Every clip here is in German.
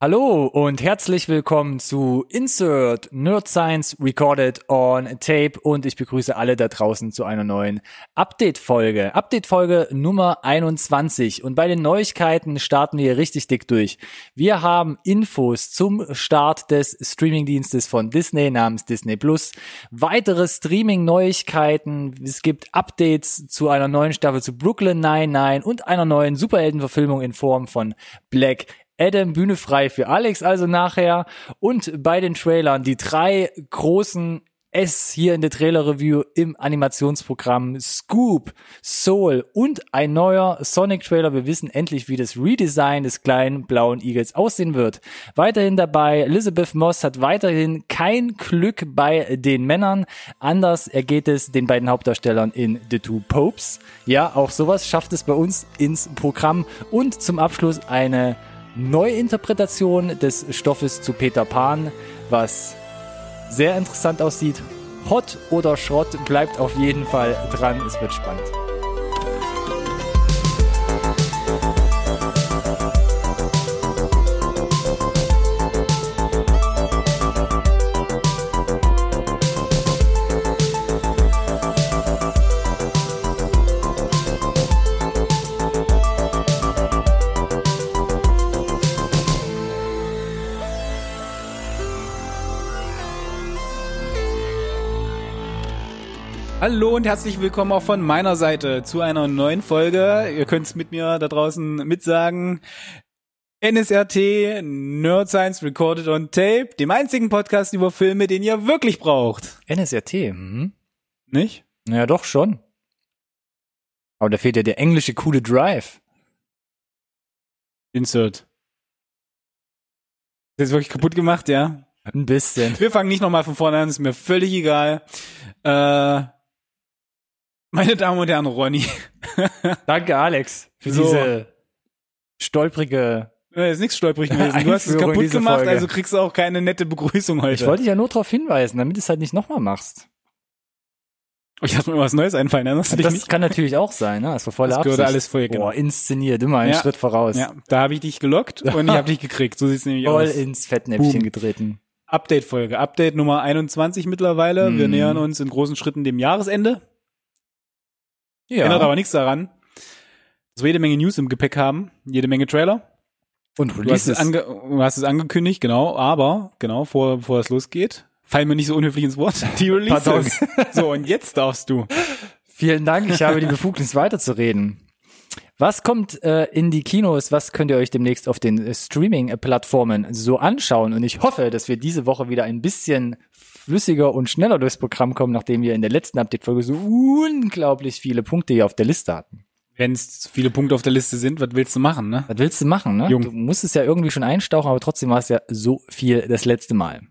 Hallo und herzlich willkommen zu Insert Nerd Science Recorded on Tape und ich begrüße alle da draußen zu einer neuen Update-Folge. Update-Folge Nummer 21 und bei den Neuigkeiten starten wir richtig dick durch. Wir haben Infos zum Start des Streamingdienstes von Disney namens Disney Plus, weitere Streaming-Neuigkeiten, es gibt Updates zu einer neuen Staffel zu Brooklyn 99 und einer neuen Superheldenverfilmung in Form von Black Adam Bühne frei für Alex also nachher und bei den Trailern die drei großen S hier in der Trailer Review im Animationsprogramm Scoop, Soul und ein neuer Sonic Trailer. Wir wissen endlich, wie das Redesign des kleinen blauen Igels aussehen wird. Weiterhin dabei, Elizabeth Moss hat weiterhin kein Glück bei den Männern. Anders ergeht es den beiden Hauptdarstellern in The Two Popes. Ja, auch sowas schafft es bei uns ins Programm. Und zum Abschluss eine Neuinterpretation des Stoffes zu Peter Pan, was sehr interessant aussieht. Hot oder Schrott bleibt auf jeden Fall dran. Es wird spannend. Hallo und herzlich willkommen auch von meiner Seite zu einer neuen Folge. Ihr könnt es mit mir da draußen mitsagen. NSRT, Nerd Science Recorded on Tape, dem einzigen Podcast über Filme, den ihr wirklich braucht. NSRT, hm? Nicht? Ja, doch schon. Aber da fehlt ja der englische coole Drive. Insert. Ist jetzt wirklich kaputt gemacht, ja? Ein bisschen. Wir fangen nicht nochmal von vorne an, ist mir völlig egal. Äh, meine Damen und Herren, Ronny. Danke, Alex, für So. diese stolprige. Äh, ist nichts stolperig gewesen. Du hast es kaputt gemacht, Folge. also kriegst du auch keine nette Begrüßung heute. Ich wollte dich ja nur darauf hinweisen, damit du es halt nicht nochmal machst. Oh, ich dachte mir was Neues einfallen, erinnerst du dich Das nicht? kann natürlich auch sein, ne? Das war volle Das Absicht. alles vorher, genau. Boah, inszeniert, immer einen Ja. Schritt voraus. Ja, da habe ich dich gelockt und ich habe dich gekriegt. So sieht's nämlich Voll aus. ins Fettnäpfchen Boom. getreten. Update-Folge. Update Nummer 21 mittlerweile. Wir Mhm. nähern uns in großen Schritten dem Jahresende. Ja. Ändert aber nichts daran, dass wir jede Menge News im Gepäck haben, jede Menge Trailer. Und Du hast, es Releases. ange du hast es angekündigt, genau, aber, genau, vor, bevor es losgeht, fallen mir nicht so unhöflich ins Wort. Die Releases. so, und jetzt darfst du. Vielen Dank, ich habe die Befugnis weiterzureden. Was kommt äh, in die Kinos? Was könnt ihr euch demnächst auf den äh, Streaming-Plattformen so anschauen? Und ich hoffe, dass wir diese Woche wieder ein bisschen flüssiger und schneller durchs Programm kommen, nachdem wir in der letzten Update-Folge so unglaublich viele Punkte hier auf der Liste hatten. Wenn es zu viele Punkte auf der Liste sind, was willst du machen, ne? Was willst du machen, ne? Jung. Du musst es ja irgendwie schon einstauchen, aber trotzdem war es ja so viel das letzte Mal.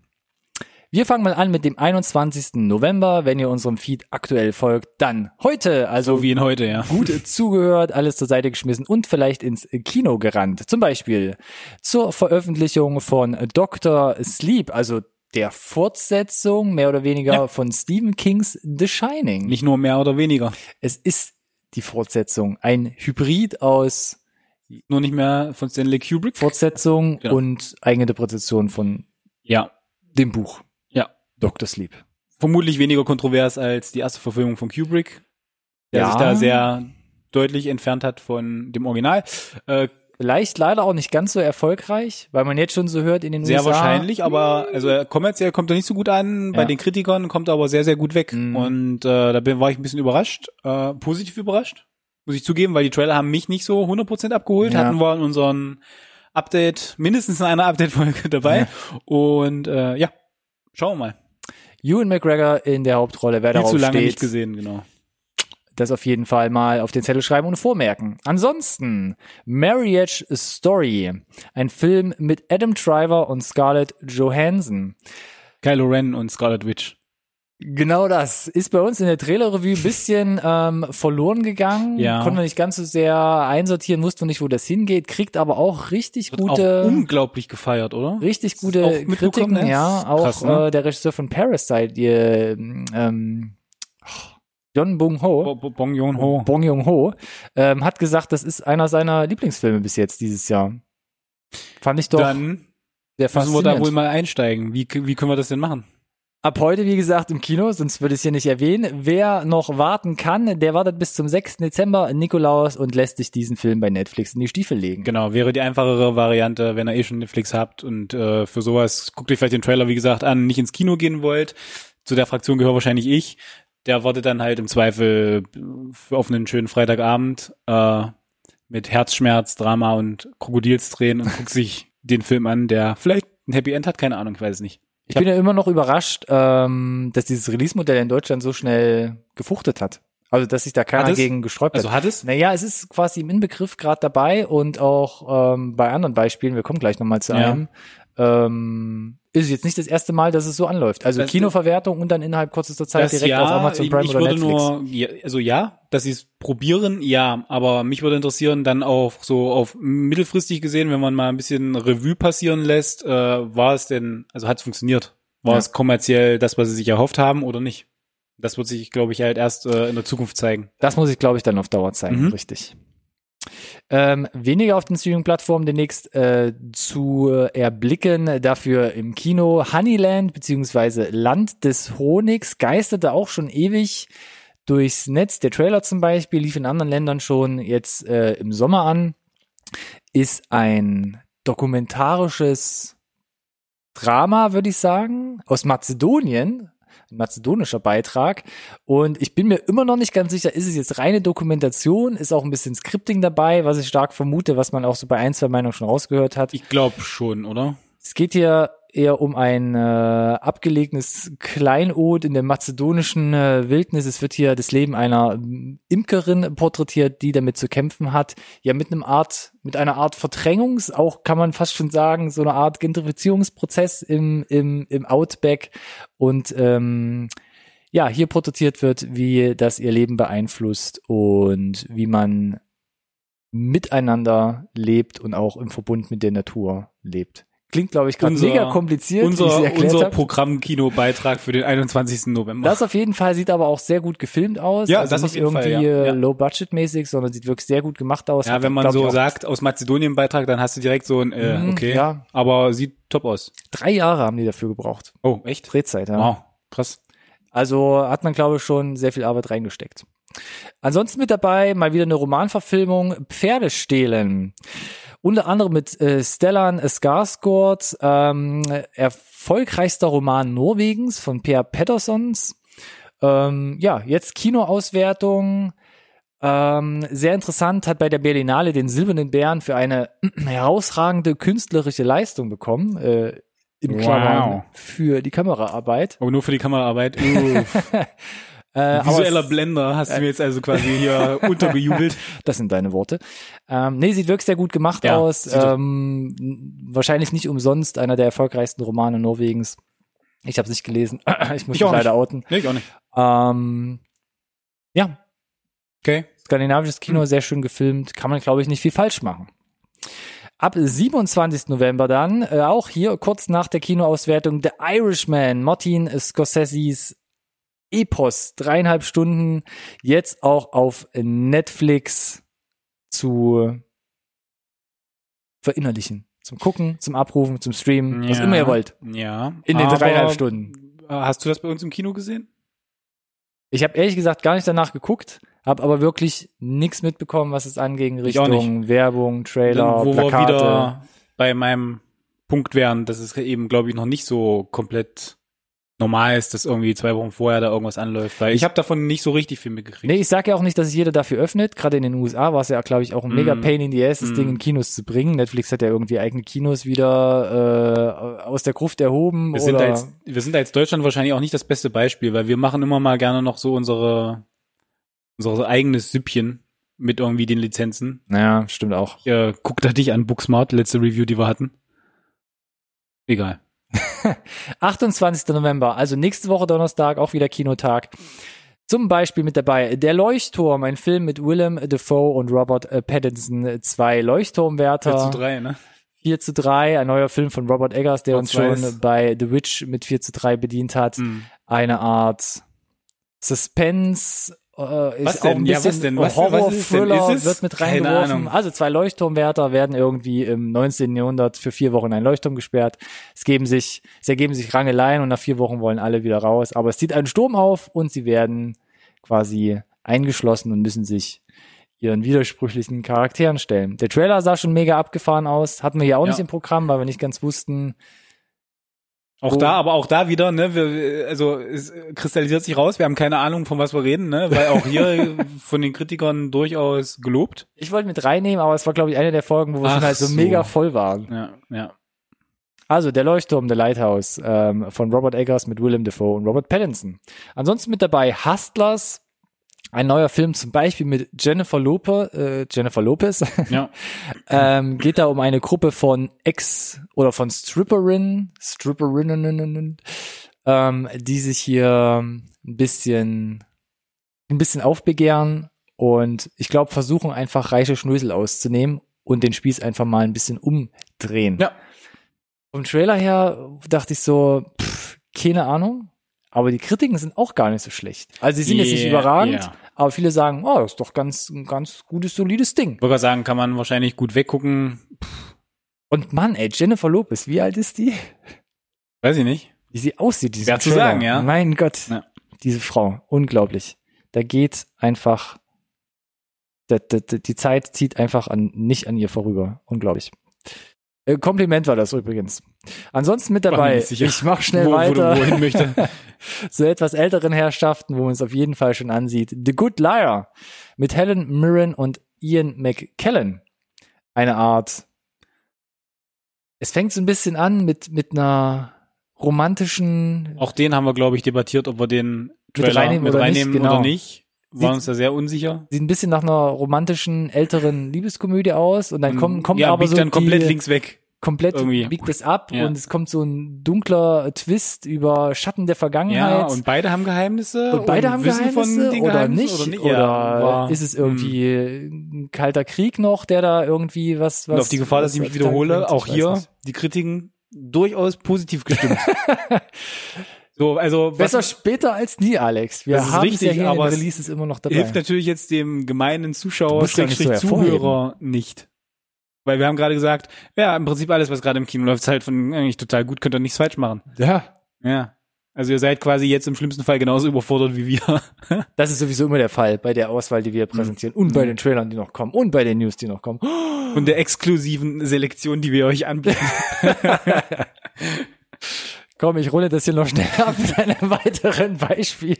Wir fangen mal an mit dem 21. November. Wenn ihr unserem Feed aktuell folgt, dann heute, also So wie in heute, ja. gut zugehört, alles zur Seite geschmissen und vielleicht ins Kino gerannt. Zum Beispiel zur Veröffentlichung von Dr. Sleep, also der Fortsetzung mehr oder weniger Ja. von Stephen Kings The Shining. Nicht nur mehr oder weniger. Es ist die Fortsetzung, ein Hybrid aus Nur nicht mehr von Stanley Kubrick. Fortsetzung Genau. und Eigeninterpretation von Ja. dem Buch Ja. Dr. Sleep. Vermutlich weniger kontrovers als die erste Verfilmung von Kubrick, der Ja. sich da sehr deutlich entfernt hat von dem Original. Äh, Vielleicht leider auch nicht ganz so erfolgreich, weil man jetzt schon so hört in den sehr USA. wahrscheinlich, aber also er kommerziell kommt er nicht so gut an. Bei Ja. den Kritikern kommt er aber sehr, sehr gut weg. Mhm. Und äh, da bin, war ich ein bisschen überrascht, äh, positiv überrascht, muss ich zugeben, weil die Trailer haben mich nicht so 100% abgeholt. Ja. Hatten wir in unseren Update, mindestens in einer Update-Folge dabei. Und äh, ja, schauen wir mal. Ewan McGregor in der Hauptrolle, wer Viel darauf zu lange steht, nicht gesehen, genau. Das auf jeden Fall mal auf den Zettel schreiben und vormerken. Ansonsten Marriage Story, ein Film mit Adam Driver und Scarlett Johansson. Kylo Ren und Scarlet Witch. Genau das ist bei uns in der Trailer-Review ein bisschen ähm, verloren gegangen. Ja. Konnten wir nicht ganz so sehr einsortieren, wussten nicht, wo das hingeht, kriegt aber auch richtig Wird gute, auch unglaublich gefeiert, oder? richtig gute auch Kritiken. ne? Ja, auch Krass, ne? äh, der Regisseur von Parasite, die, ähm, John Bung Ho. Bo- Bo- Bong Joon-ho. Bong Joon-ho, ähm, hat gesagt, das ist einer seiner Lieblingsfilme bis jetzt dieses Jahr. Fand ich doch Dann Sehr Müssen wir da wohl mal einsteigen. Wie, wie können wir das denn machen? Ab heute, wie gesagt, im Kino, sonst würde ich es hier nicht erwähnen. Wer noch warten kann, der wartet bis zum 6. Dezember, Nikolaus, und lässt sich diesen Film bei Netflix in die Stiefel legen. Genau, wäre die einfachere Variante, wenn ihr eh schon Netflix habt und äh, für sowas guckt euch vielleicht den Trailer, wie gesagt, an, nicht ins Kino gehen wollt. Zu der Fraktion gehöre wahrscheinlich ich. Der wartet dann halt im Zweifel äh, auf einen schönen Freitagabend äh, mit Herzschmerz, Drama und Krokodilstränen und guckt sich den Film an, der vielleicht ein Happy End hat, keine Ahnung, ich weiß es nicht. Ich bin ja immer noch überrascht, ähm, dass dieses Release-Modell in Deutschland so schnell gefuchtet hat. Also, dass sich da keiner Hat gegen gesträubt Also hat. hat es? Naja, es ist quasi im Inbegriff gerade dabei und auch ähm, bei anderen Beispielen, wir kommen gleich nochmal zu Ja. einem, ähm, ist es jetzt nicht das erste Mal, dass es so anläuft. Also Das- Kinoverwertung und dann innerhalb kürzester Zeit direkt ja, auf Amazon ich, Prime ich oder würde Netflix. nur, ja, also ja, dass sie es probieren, ja, aber mich würde interessieren, dann auch so auf mittelfristig gesehen, wenn man mal ein bisschen Revue passieren lässt, äh, war es denn, also hat es funktioniert? War Ja. es kommerziell das, was sie sich erhofft haben oder nicht? Das wird sich, glaube ich, halt erst äh, in der Zukunft zeigen. Das muss ich, glaube ich, dann auf Dauer zeigen, Mhm. richtig. Ähm, weniger auf den Streaming-Plattformen demnächst äh, zu erblicken, dafür im Kino. Honeyland beziehungsweise Land des Honigs geisterte auch schon ewig durchs Netz. Der Trailer zum Beispiel lief in anderen Ländern schon jetzt äh, im Sommer an, ist ein dokumentarisches Drama, würde ich sagen, aus Mazedonien, ein mazedonischer Beitrag. Und ich bin mir immer noch nicht ganz sicher, ist es jetzt reine Dokumentation, ist auch ein bisschen Scripting dabei, was ich stark vermute, was man auch so bei ein, zwei Meinungen schon rausgehört hat. Ich glaube schon, oder? Es geht hier eher um ein äh, abgelegenes Kleinod in der mazedonischen äh, Wildnis. Es wird hier das Leben einer Imkerin porträtiert, die damit zu kämpfen hat. Ja, mit einem Art, mit einer Art Verdrängungs, auch kann man fast schon sagen, so eine Art Gentrifizierungsprozess im, im, im Outback. Und ähm, ja, hier porträtiert wird, wie das ihr Leben beeinflusst und wie man miteinander lebt und auch im Verbund mit der Natur lebt. Klingt, glaube ich, gerade mega kompliziert, Unser, unser. Programm-Kino-Beitrag für den 21. November. Das auf jeden Fall sieht aber auch sehr gut gefilmt aus. Ja, also das nicht auf jeden Fall, irgendwie ja. äh, Ja. low-budget-mäßig, sondern sieht wirklich sehr gut gemacht aus. ja, Hat, wenn man so sagt, aus Mazedonien-Beitrag, dann hast du direkt so ein, äh, Mhm, okay. ja. Aber sieht top aus. Drei Jahre haben die dafür gebraucht. Oh, echt? Drehzeit, ja. Wow, krass. Also hat man, glaube ich, schon sehr viel Arbeit reingesteckt. Ansonsten mit dabei mal wieder eine Romanverfilmung Pferde stehlen. Unter anderem mit äh, Stellan Skarsgård, ähm, erfolgreichster Roman Norwegens von Per Petterssons. Ähm, ja, jetzt Kinoauswertung. Ähm, sehr interessant, hat bei der Berlinale den Silbernen Bären für eine herausragende künstlerische Leistung bekommen. Äh, in Wow. Klammern für die Kameraarbeit. Aber nur für die Kameraarbeit. Äh, Visueller es- Blender hast du mir jetzt also quasi hier untergejubelt. Das sind deine Worte. Ähm, nee, sieht wirklich sehr gut gemacht Ja, aus. Ähm, wahrscheinlich nicht umsonst einer der erfolgreichsten Romane Norwegens. Ich habe es nicht gelesen. ich muss Ich mich leider nicht. outen. Nee, ich auch nicht. Ähm, ja, Okay. skandinavisches Hm. Kino, sehr schön gefilmt. Kann man, glaube ich, nicht viel falsch machen. Ab 27. November dann, äh, auch hier kurz nach der Kinoauswertung, The Irishman, Martin Scorseses Epos, dreieinhalb Stunden, jetzt auch auf Netflix zu verinnerlichen. Zum Gucken, zum Abrufen, zum Streamen, was Ja. immer ihr wollt. Ja. In den dreieinhalb Stunden. äh, Hast du das bei uns im Kino gesehen? Ich habe ehrlich gesagt gar nicht danach geguckt, habe aber wirklich nichts mitbekommen, was es auch Richtung Werbung, Trailer, wo Plakate. wir wieder bei meinem Punkt wären, dass es eben, glaube ich, noch nicht so komplett normal ist, dass irgendwie zwei Wochen vorher da irgendwas anläuft. Weil ich habe davon nicht so richtig viel mitgekriegt. Nee, ich sage ja auch nicht, dass sich jeder dafür öffnet. Gerade in den USA war es ja, glaube ich, auch ein mega Mm. Pain in the Ass, das Mm. Ding in Kinos zu bringen. Netflix hat ja irgendwie eigene Kinos wieder äh, aus der Gruft erhoben. Wir sind, da jetzt, wir sind da jetzt Deutschland wahrscheinlich auch nicht das beste Beispiel, weil wir machen immer mal gerne noch so unsere, unser eigenes Süppchen mit irgendwie den Lizenzen. ja, stimmt auch. Ich, äh, guck da dich an, Booksmart, letzte Review, die wir hatten. Egal. 28. November, also nächste Woche Donnerstag, auch wieder Kinotag. Zum Beispiel mit dabei Der Leuchtturm, ein Film mit Willem Dafoe und Robert äh, Pattinson, zwei Leuchtturmwärter. 4 zu 3, ne? 4 zu 3, ein neuer Film von Robert Eggers, der uns Schwarz-Weiß. schon bei The Witch mit 4 zu 3 bedient hat. Mhm. Eine Art Suspense, äh, Was denn? Ja, was denn? Was- was ist denn? Horror-Thriller Ist es? wird mit reingeworfen. Also zwei Leuchtturmwärter werden irgendwie im 19. Jahrhundert für vier Wochen in einen Leuchtturm gesperrt. Es geben sich, es ergeben sich Rangeleien und nach vier Wochen wollen alle wieder raus. Aber es zieht einen Sturm auf und sie werden quasi eingeschlossen und müssen sich ihren widersprüchlichen Charakteren stellen. Der Trailer sah schon mega abgefahren aus, hatten wir hier auch Ja. nicht im Programm, weil wir nicht ganz wussten, Auch da, aber auch da wieder, ne, wir, also es kristallisiert sich raus, wir haben keine Ahnung, von was wir reden, ne, weil auch hier von den Kritikern durchaus gelobt. ich wollte mit reinnehmen, aber es war, glaube ich, eine der Folgen, wo wir Ach schon halt so, so. mega voll waren. Ja, ja. Also der Leuchtturm, The Lighthouse ähm, von Robert Eggers mit Willem Dafoe und Robert Pattinson. Ansonsten mit dabei Hustlers, ein neuer Film zum Beispiel mit Jennifer Lopez, äh, Jennifer Lopez. Ja. ähm, geht da um eine Gruppe von Ex- oder von Stripperinnen, Stripperinnen, ähm, die sich hier ein bisschen, ein bisschen aufbegehren und ich glaube versuchen einfach reiche Schnösel auszunehmen und den Spieß einfach mal ein bisschen umdrehen. Ja. Vom Trailer her dachte ich so, pff, keine Ahnung. Aber die Kritiken sind auch gar nicht so schlecht. Also sie sind jetzt nicht Yeah, überragend, yeah. aber viele sagen, oh, das ist doch ganz, ein ganz gutes, solides Ding. Ich würde sagen, kann man wahrscheinlich gut weggucken. Und Mann, ey, Jennifer Lopez, wie alt ist die? Weiß ich nicht. Wie sie aussieht, diese Schwer zu sagen, ja. Mein Gott, Ja. diese Frau, unglaublich. Da geht einfach, da, da, die Zeit zieht einfach an, nicht an ihr vorüber. Unglaublich. Äh, Kompliment war das übrigens. Ansonsten mit dabei, ich mach schnell wo, weiter. Wo du möchte. so etwas älteren Herrschaften, wo man es auf jeden Fall schon ansieht. The Good Liar mit Helen Mirren und Ian McKellen. Eine Art. Es fängt so ein bisschen an mit, mit einer romantischen, Auch den haben wir, glaube ich, debattiert, ob wir den Mit Trailer reinnehmen mit oder reinnehmen nicht, oder genau. nicht. Waren uns da sehr unsicher. sieht ein bisschen nach einer romantischen älteren Liebeskomödie aus und dann kommt, kommt ja, aber biegt so dann komplett die, links weg. komplett irgendwie. biegt es ab Ja. und es kommt so ein dunkler Twist über Schatten der Vergangenheit. Ja, und beide haben Geheimnisse. Und beide haben wissen Geheimnisse von den oder nicht? Oder, nicht? Oder Ja, ist es irgendwie ein kalter Krieg noch, der da irgendwie was, was Und auf die Gefahr, dass ich mich wiederhole, bringt? auch hier nicht. die Kritiken durchaus positiv gestimmt. so, also was Besser später als nie, Alex. Wir haben richtig, ja hier aber Releases immer noch dabei. hilft natürlich jetzt dem gemeinen Zuschauer, so Schrägstrich. Zuhörer nicht. Weil wir haben gerade gesagt, ja, im Prinzip alles, was gerade im Kino läuft, ist halt von eigentlich total gut, könnt ihr nichts falsch machen. Ja, Ja. Also ihr seid quasi jetzt im schlimmsten Fall genauso überfordert wie wir. das ist sowieso immer der Fall bei der Auswahl, die wir präsentieren und Mhm. bei den Trailern, die noch kommen und bei den News, die noch kommen. Und der exklusiven Selektion, die wir euch anbieten. Komm, ich rolle das hier noch schnell ab mit einem weiteren Beispiel.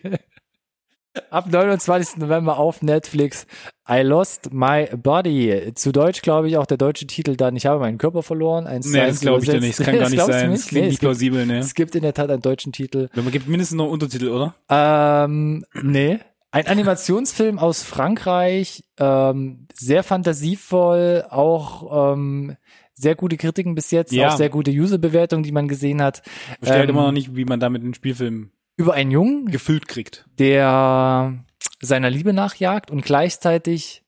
Ab 29. November auf Netflix I Lost My Body. Zu Deutsch glaube ich auch der deutsche Titel dann Ich habe meinen Körper verloren. Eins zu nee, das glaube ich dir nicht. Das kann gar nicht sein. Das klingt Nee, nicht es, gibt, plausibel, ne? es gibt in der Tat einen deutschen Titel. Man gibt mindestens noch Untertitel, oder? Ähm, nee. Ein Animationsfilm aus Frankreich, ähm, sehr fantasievoll, auch ähm, sehr gute Kritiken bis jetzt, Ja. auch sehr gute User-Bewertungen, die man gesehen hat. Ich verstehe halt Ähm, immer noch nicht, wie man damit einen Spielfilm Über einen Jungen, gefüllt kriegt. der seiner Liebe nachjagt und gleichzeitig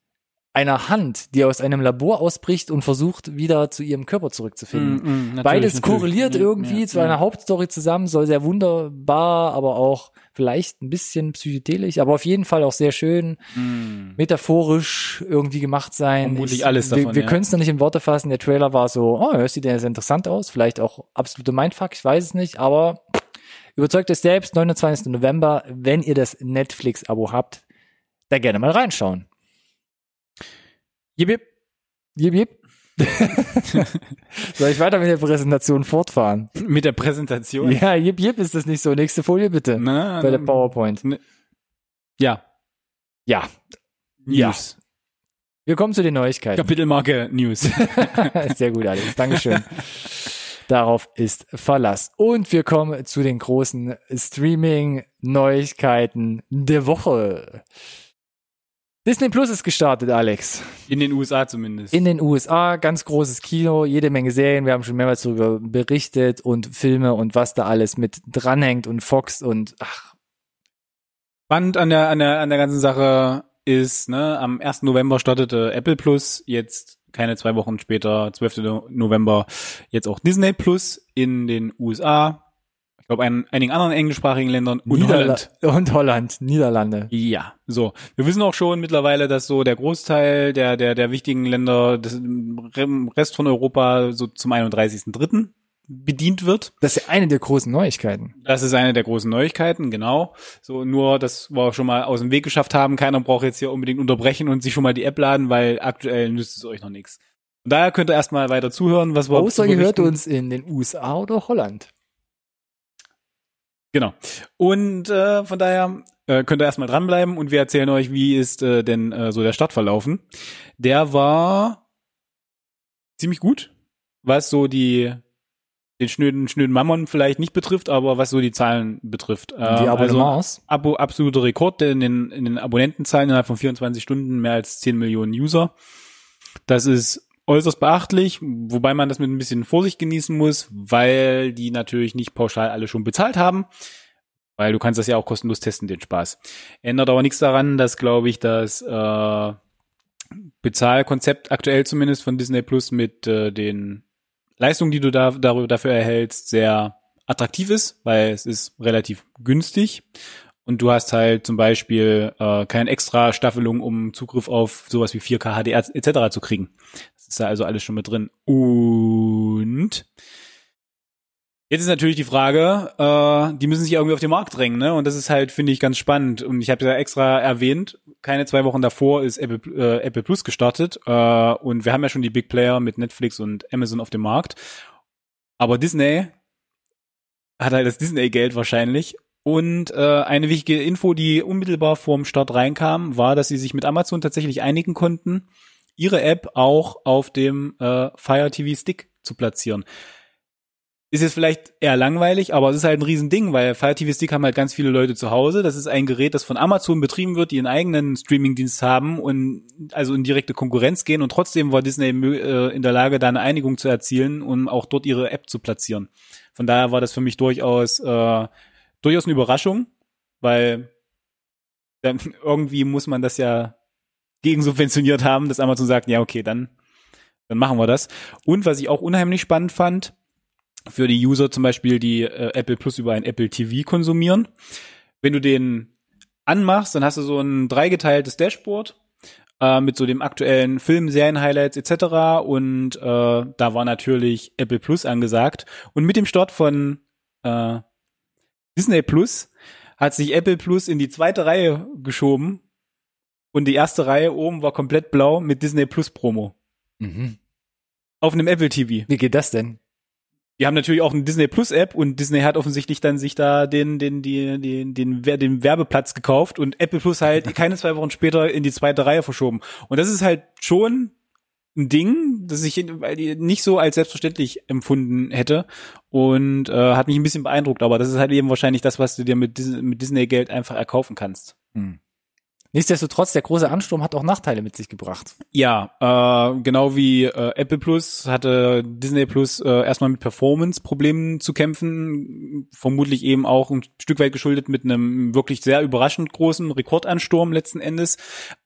einer Hand, die aus einem Labor ausbricht und versucht, wieder zu ihrem Körper zurückzufinden. Mm, mm, Beides natürlich. korreliert Ja, irgendwie ja, zu ja. einer Hauptstory zusammen, soll sehr wunderbar, aber auch vielleicht ein bisschen psychedelisch, aber auf jeden Fall auch sehr schön Mm. metaphorisch irgendwie gemacht sein. Vermutlich alles wir davon, wir ja. können es noch nicht in Worte fassen. Der Trailer war so, oh, das sieht ja sehr interessant aus. Vielleicht auch absolute Mindfuck, ich weiß es nicht, aber überzeugt euch selbst, 29. November, wenn ihr das Netflix-Abo habt, da gerne mal reinschauen. Jip, jip. Jip, jip. Soll ich weiter mit der Präsentation fortfahren? Mit der Präsentation. Ja, jip, jip ist das nicht so. Nächste Folie bitte. Na, Bei der PowerPoint. Ja. Ja. Ja. News. Wir kommen zu den Neuigkeiten. Kapitelmarke News. Sehr gut, Alex. Dankeschön. Darauf ist Verlass. Und wir kommen zu den großen Streaming-Neuigkeiten der Woche. Disney Plus ist gestartet, Alex. In den USA zumindest. In den USA, ganz großes Kino, jede Menge Serien. Wir haben schon mehrmals darüber berichtet und Filme und was da alles mit dranhängt und Fox und ach, Spannend an der, an der, an der ganzen Sache ist, ne, am 1. November startete Apple Plus, jetzt keine zwei Wochen später, 12. November, jetzt auch Disney Plus in den USA. Ich glaube, ein, einigen anderen englischsprachigen Ländern und Niederla Holland. Und Holland, Niederlande. Ja, so. Wir wissen auch schon mittlerweile, dass so der Großteil der, der, der wichtigen Länder des Rest von Europa so zum 31.3. bedient wird. Das ist ja eine der großen Neuigkeiten. Das ist eine der großen Neuigkeiten, genau. So, nur, dass wir schon mal aus dem Weg geschafft haben. Keiner braucht jetzt hier unbedingt unterbrechen und sich schon mal die App laden, weil aktuell nützt es euch noch nichts. Daher könnt ihr erstmal weiter zuhören, was wir Außer ihr hört uns in den USA oder Holland. Genau. Und äh, von daher äh, könnt ihr erstmal dranbleiben und wir erzählen euch, wie ist äh, denn äh, so der Start verlaufen. Der war ziemlich gut, was so die den schnöden, schnöden Mammon vielleicht nicht betrifft, aber was so die Zahlen betrifft. Die Ähm, also Abonnements. Abo, absoluter Rekord in den, in den Abonnentenzahlen innerhalb von 24 Stunden mehr als 10 Millionen User. Das ist äußerst beachtlich, wobei man das mit ein bisschen Vorsicht genießen muss, weil die natürlich nicht pauschal alle schon bezahlt haben. Weil du kannst das ja auch kostenlos testen, den Spaß. Ändert aber nichts daran, dass, glaube ich, das äh, Bezahlkonzept aktuell zumindest von Disney Plus mit äh, den Leistungen, die du da darüber, dafür erhältst, sehr attraktiv ist, weil es ist relativ günstig. Und du hast halt zum Beispiel äh, keine extra Staffelung, um Zugriff auf sowas wie 4K HDR etc. zu kriegen. Ist da also alles schon mit drin. Und jetzt ist natürlich die Frage, äh, die müssen sich irgendwie auf den Markt drängen, ne? Und das ist halt, finde ich, ganz spannend. Und ich habe ja extra erwähnt, keine zwei Wochen davor ist Apple, äh, Apple Plus gestartet. Äh, und wir haben ja schon die Big Player mit Netflix und Amazon auf dem Markt. Aber Disney hat halt das Disney-Geld wahrscheinlich. Und äh, eine wichtige Info, die unmittelbar vorm Start reinkam, war, dass sie sich mit Amazon tatsächlich einigen konnten, ihre App auch auf dem äh, Fire TV Stick zu platzieren. Ist jetzt vielleicht eher langweilig, aber es ist halt ein Riesending, weil Fire TV Stick haben halt ganz viele Leute zu Hause. Das ist ein Gerät, das von Amazon betrieben wird, die einen eigenen Streamingdienst haben und also in direkte Konkurrenz gehen und trotzdem war Disney äh, in der Lage, da eine Einigung zu erzielen, um auch dort ihre App zu platzieren. Von daher war das für mich durchaus äh, durchaus eine Überraschung, weil dann irgendwie muss man das ja gegensubventioniert haben, dass Amazon sagt, ja okay, dann dann machen wir das. Und was ich auch unheimlich spannend fand, für die User zum Beispiel, die äh, Apple Plus über ein Apple TV konsumieren. Wenn du den anmachst, dann hast du so ein dreigeteiltes Dashboard äh, mit so dem aktuellen Film, Serien-Highlights etc. Und äh, da war natürlich Apple Plus angesagt. Und mit dem Start von äh, Disney Plus hat sich Apple Plus in die zweite Reihe geschoben und die erste Reihe oben war komplett blau mit Disney Plus Promo Mhm. auf einem Apple TV. Wie geht das denn? Die haben natürlich auch eine Disney Plus App und Disney hat offensichtlich dann sich da den den den den Wer- den Werbeplatz gekauft und Apple Plus halt keine zwei Wochen später in die zweite Reihe verschoben. Und das ist halt schon ein Ding, das ich nicht so als selbstverständlich empfunden hätte und äh, hat mich ein bisschen beeindruckt. Aber das ist halt eben wahrscheinlich das, was du dir mit Disney, mit Disney Geld einfach erkaufen kannst. Hm. Nichtsdestotrotz, der große Ansturm hat auch Nachteile mit sich gebracht. Ja, äh, genau wie äh, Apple Plus hatte Disney Plus äh, erstmal mit Performance-Problemen zu kämpfen, vermutlich eben auch ein Stück weit geschuldet mit einem wirklich sehr überraschend großen Rekordansturm letzten Endes.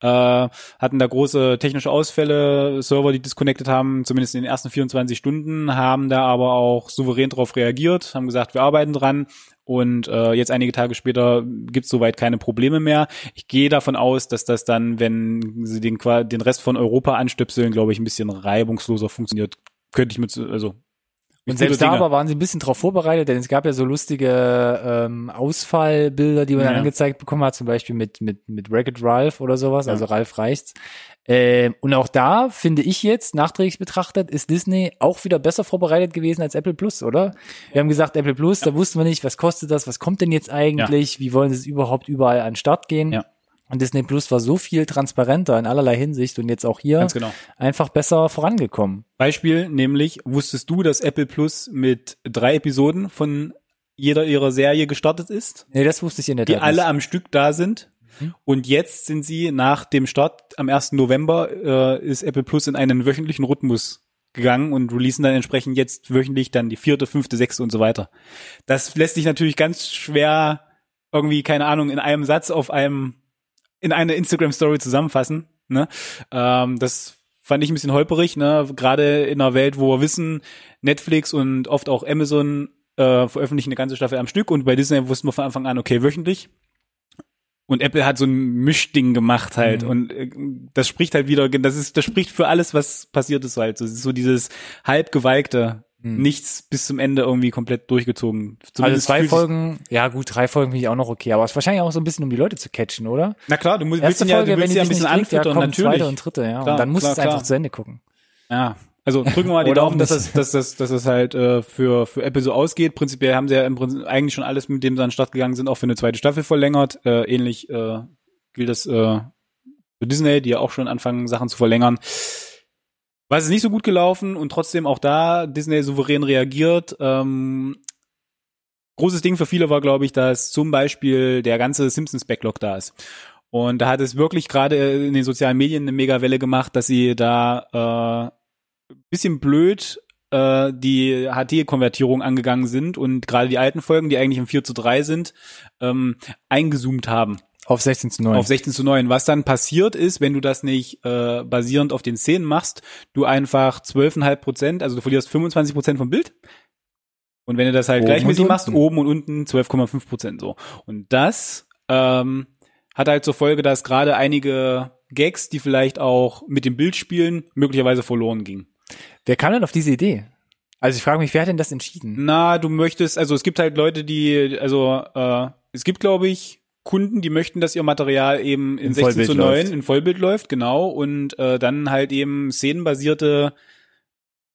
Äh, hatten da große technische Ausfälle, Server, die disconnected haben, zumindest in den ersten 24 Stunden, haben da aber auch souverän darauf reagiert, haben gesagt, wir arbeiten dran, und äh, jetzt einige Tage später gibt es soweit keine Probleme mehr. Ich gehe davon aus, dass das dann, wenn sie den, den Rest von Europa anstöpseln, glaube ich, ein bisschen reibungsloser funktioniert. Könnte ich mit, also. Und selbst da aber waren sie ein bisschen drauf vorbereitet, denn es gab ja so lustige ähm, Ausfallbilder, die man dann Ja. angezeigt bekommen hat, zum Beispiel mit mit mit Wreck-It Ralph oder sowas, Ja. also Ralph Reichts. Ähm, und auch da finde ich jetzt, nachträglich betrachtet, ist Disney auch wieder besser vorbereitet gewesen als Apple Plus, oder? Wir haben gesagt, Apple Plus, da wussten wir nicht, was kostet das, was kommt denn jetzt eigentlich, wie wollen sie es überhaupt überall an den Start gehen. Ja. Und Disney Plus war so viel transparenter in allerlei Hinsicht und jetzt auch hier genau. einfach besser vorangekommen. Beispiel, nämlich, wusstest du, dass Apple Plus mit drei Episoden von jeder ihrer Serie gestartet ist? Nee, das wusste ich in der die Tat alle nicht. am Stück da sind. Mhm. Und jetzt sind sie nach dem Start am 1. November äh, ist Apple Plus in einen wöchentlichen Rhythmus gegangen und releasen dann entsprechend jetzt wöchentlich dann die vierte, fünfte, sechste und so weiter. Das lässt sich natürlich ganz schwer irgendwie, keine Ahnung, in einem Satz auf einem, in eine Instagram-Story zusammenfassen. Ne? Ähm, das fand ich ein bisschen holperig, ne? Gerade in einer Welt, wo wir wissen, Netflix und oft auch Amazon äh, veröffentlichen eine ganze Staffel am Stück und bei Disney wussten wir von Anfang an, okay, wöchentlich. Und Apple hat so ein Mischding gemacht halt Mhm. und äh, das spricht halt wieder, das ist, das spricht für alles, was passiert ist halt. Ist so dieses halb geweigte, Mhm. nichts bis zum Ende irgendwie komplett durchgezogen. Also Zumindest zwei fühlt sich- Folgen, ja gut, drei Folgen finde ich auch noch okay, aber es ist wahrscheinlich auch so ein bisschen, um die Leute zu catchen, oder? Na klar, du musst, willst Erste ja, Folge, du wenn willst die ja ein bisschen kriegt, ja, anfüttern, kommt natürlich. zweite und dritte, ja. Klar, und dann musst du es einfach zu Ende gucken. Ja, also drücken wir mal die Daumen, dass es, dass, das, dass es halt äh, für, für Apple so ausgeht. Prinzipiell haben sie ja im Prinzip eigentlich schon alles, mit dem sie an den Start gegangen sind, auch für eine zweite Staffel verlängert. Äh, ähnlich äh, gilt das äh, für Disney, die ja auch schon anfangen, Sachen zu verlängern. Was ist nicht so gut gelaufen und trotzdem auch da Disney souverän reagiert. Ähm, großes Ding für viele war, glaube ich, dass zum Beispiel der ganze Simpsons-Backlog da ist. Und da hat es wirklich gerade in den sozialen Medien eine Mega-Welle gemacht, dass sie da äh, bisschen blöd äh, die HT-Konvertierung angegangen sind und gerade die alten Folgen, die eigentlich im 4 zu 3 sind, ähm, eingezoomt haben Auf 16 zu 9. auf 16 zu 9. Was dann passiert ist, wenn du das nicht äh, basierend auf den Szenen machst, du einfach 12,5 Prozent, also du verlierst 25 Prozent vom Bild. Und wenn du das halt Oben gleichmäßig machst, oben und unten 12,5 Prozent so. Und das ähm, hat halt zur Folge, dass gerade einige Gags, die vielleicht auch mit dem Bild spielen, möglicherweise verloren gingen. Wer kam denn auf diese Idee? Also ich frage mich, wer hat denn das entschieden? Na, du möchtest, also es gibt halt Leute, die, also äh, es gibt, glaube ich, Kunden, die möchten, dass ihr Material eben in, In 16 Vollbild zu 9 läuft. in Vollbild läuft, genau, und äh, dann halt eben szenenbasierte,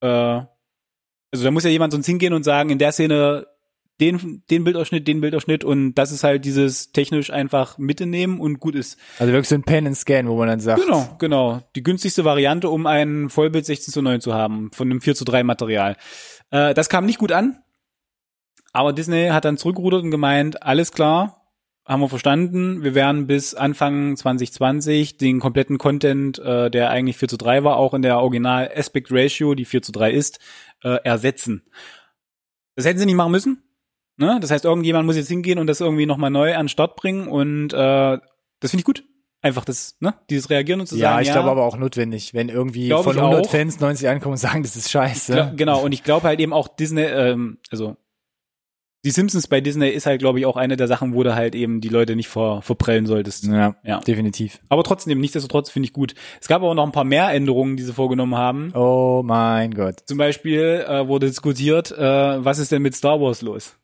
äh, also da muss ja jemand sonst hingehen und sagen, in der Szene den, den Bildausschnitt, den Bildausschnitt und das ist halt dieses technisch einfach mitnehmen und gut ist. Also wirklich so ein Pen and Scan, wo man dann sagt, Genau, genau. Die günstigste Variante, um ein Vollbild 16 zu 9 zu haben, von einem 4 zu 3 Material. Äh, das kam nicht gut an, aber Disney hat dann zurückgerudert und gemeint, alles klar, haben wir verstanden, wir werden bis Anfang 2020 den kompletten Content, äh, der eigentlich 4 zu 3 war, auch in der Original Aspect Ratio, die 4 zu 3 ist, äh, ersetzen. Das hätten sie nicht machen müssen. Ne? Das heißt, irgendjemand muss jetzt hingehen und das irgendwie nochmal neu an den Start bringen und äh, das finde ich gut. Einfach das, ne? Dieses Reagieren und zu ja, sagen, ich ja, glaube aber auch notwendig, wenn irgendwie Glaub von ich 100 auch. Fans 90 ankommen und sagen, das ist scheiße. Gla- genau, und ich glaube halt eben auch Disney, ähm, also die Simpsons bei Disney ist halt, glaube ich, auch eine der Sachen, wo du halt eben die Leute nicht ver, verprellen solltest. Ja, Ja. definitiv. Aber trotzdem, nichtsdestotrotz finde ich gut. Es gab aber noch ein paar mehr Änderungen, die sie vorgenommen haben. Oh mein Gott. Zum Beispiel äh, wurde diskutiert, äh, was ist denn mit Star Wars los?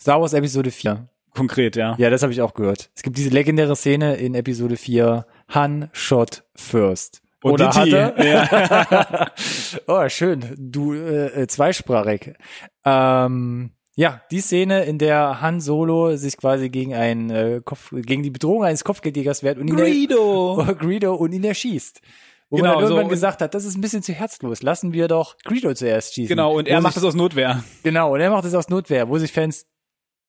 Star Wars Episode 4. Konkret, ja. Ja, das habe ich auch gehört. Es gibt diese legendäre Szene in Episode 4, Han shot first. Oh, Oder Digi. hatte? Ja. oh, schön. Du äh, äh, zweisprachig. Ähm, ja, die Szene, in der Han Solo sich quasi gegen einen äh, Kopf, gegen die Bedrohung eines Kopfgeldjägers wehrt und ihn Greedo. er, Greedo und ihn erschießt. Wo Genau, man dann so, irgendwann und- gesagt hat, das ist ein bisschen zu herzlos. Lassen wir doch Greedo zuerst schießen. Genau, und er macht sich, das aus Notwehr. Genau, und er macht es aus Notwehr, wo sich Fans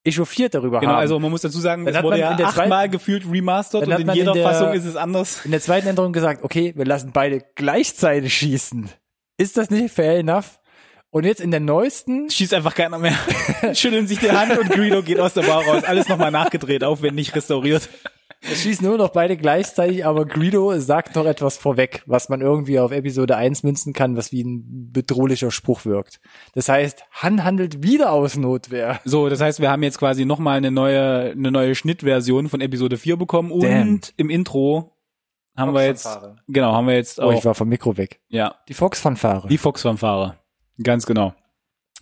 echauffiert darüber Genau, haben. also man muss dazu sagen, Dann es hat wurde man ja in der achtmal zweiten- gefühlt remastert und in jeder in der- Fassung ist es anders. in der zweiten Änderung gesagt, okay, wir lassen beide gleichzeitig schießen. Ist das nicht fair enough? Und jetzt in der neuesten, Schießt einfach keiner mehr. Schütteln sich die Hand und Greedo geht aus der Bar raus. Alles nochmal nachgedreht, aufwendig restauriert. Schießen nur noch beide gleichzeitig, aber Greedo sagt noch etwas vorweg, was man irgendwie auf Episode 1 münzen kann, was wie ein bedrohlicher Spruch wirkt. Das heißt, Han handelt wieder aus Notwehr. So, das heißt, wir haben jetzt quasi nochmal eine neue, eine neue Schnittversion von Episode 4 bekommen und Damn. im Intro haben wir jetzt, Fox-Fanfare. genau, haben wir jetzt Oh, auch, ich war vom Mikro weg. ja, Die Fox-Fanfare. die Fox-Fanfare. Ganz genau.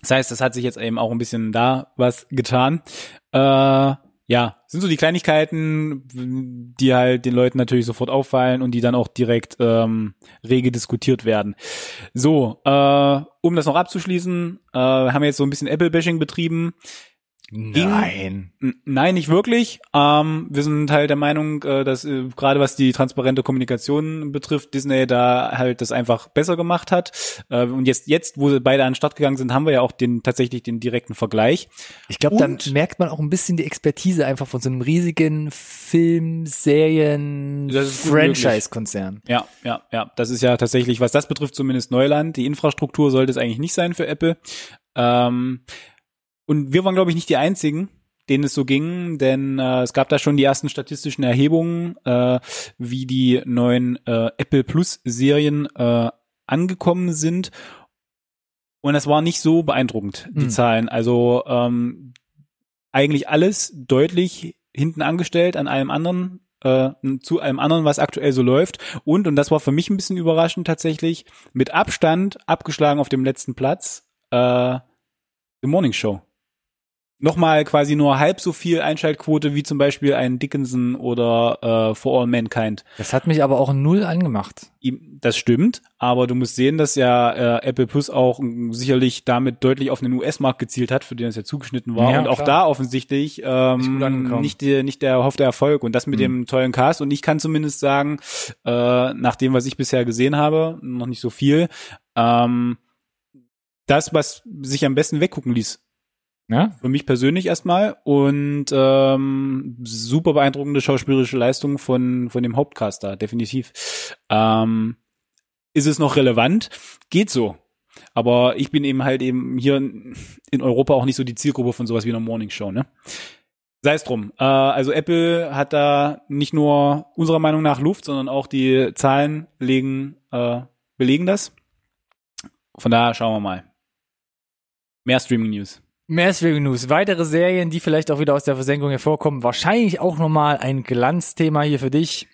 Das heißt, das hat sich jetzt eben auch ein bisschen da was getan. Äh, ja, sind so die Kleinigkeiten, die halt den Leuten natürlich sofort auffallen und die dann auch direkt ähm, rege diskutiert werden. So, äh, um das noch abzuschließen, äh, haben wir jetzt so ein bisschen Apple-Bashing betrieben. Nein. N- Nein, nicht wirklich. Ähm, wir sind halt der Meinung, äh, dass äh, gerade was die transparente Kommunikation betrifft, Disney da halt das einfach besser gemacht hat. Äh, und jetzt, jetzt, wo sie beide an den Start gegangen sind, haben wir ja auch den tatsächlich den direkten Vergleich. Ich glaube, dann merkt man auch ein bisschen die Expertise einfach von so einem riesigen Film, Serien. Franchise-Konzern. Ja, ja, ja. Das ist ja tatsächlich, was das betrifft, zumindest Neuland. Die Infrastruktur sollte es eigentlich nicht sein für Apple. Ähm, und wir waren, glaube ich, nicht die einzigen, denen es so ging, denn äh, es gab da schon die ersten statistischen Erhebungen, äh, wie die neuen äh, Apple Plus Serien äh, angekommen sind. Und das war nicht so beeindruckend, die Hm. Zahlen. Also ähm, eigentlich alles deutlich hinten angestellt an allem anderen, äh, zu allem anderen, was aktuell so läuft. Und, und das war für mich ein bisschen überraschend tatsächlich, mit Abstand abgeschlagen auf dem letzten Platz, äh, The Morning Show. Nochmal quasi nur halb so viel Einschaltquote wie zum Beispiel ein Dickinson oder äh, For All Mankind. Das hat mich aber auch null angemacht. Das stimmt, aber du musst sehen, dass ja äh, Apple Plus auch mm, sicherlich damit deutlich auf den US-Markt gezielt hat, für den es ja zugeschnitten war Ja, und auch klar. da offensichtlich ähm, nicht, die, nicht der erhoffte Erfolg und das mit Mhm. dem tollen Cast und ich kann zumindest sagen, äh, nach dem, was ich bisher gesehen habe, noch nicht so viel, ähm, das, was sich am besten weggucken ließ, Ja? für mich persönlich erstmal und ähm, super beeindruckende schauspielerische Leistung von von dem Hauptcaster, definitiv. Ähm, ist es noch relevant? Geht so. Aber ich bin eben halt eben hier in Europa auch nicht so die Zielgruppe von sowas wie einer Morning Show, ne? Sei es drum. Äh, also Apple hat da nicht nur unserer Meinung nach Luft, sondern auch die Zahlen legen, äh, belegen das. Von daher schauen wir mal. Mehr Streaming News. Mehr Streaming News. Weitere Serien, die vielleicht auch wieder aus der Versenkung hervorkommen. Wahrscheinlich auch nochmal ein Glanzthema hier für dich.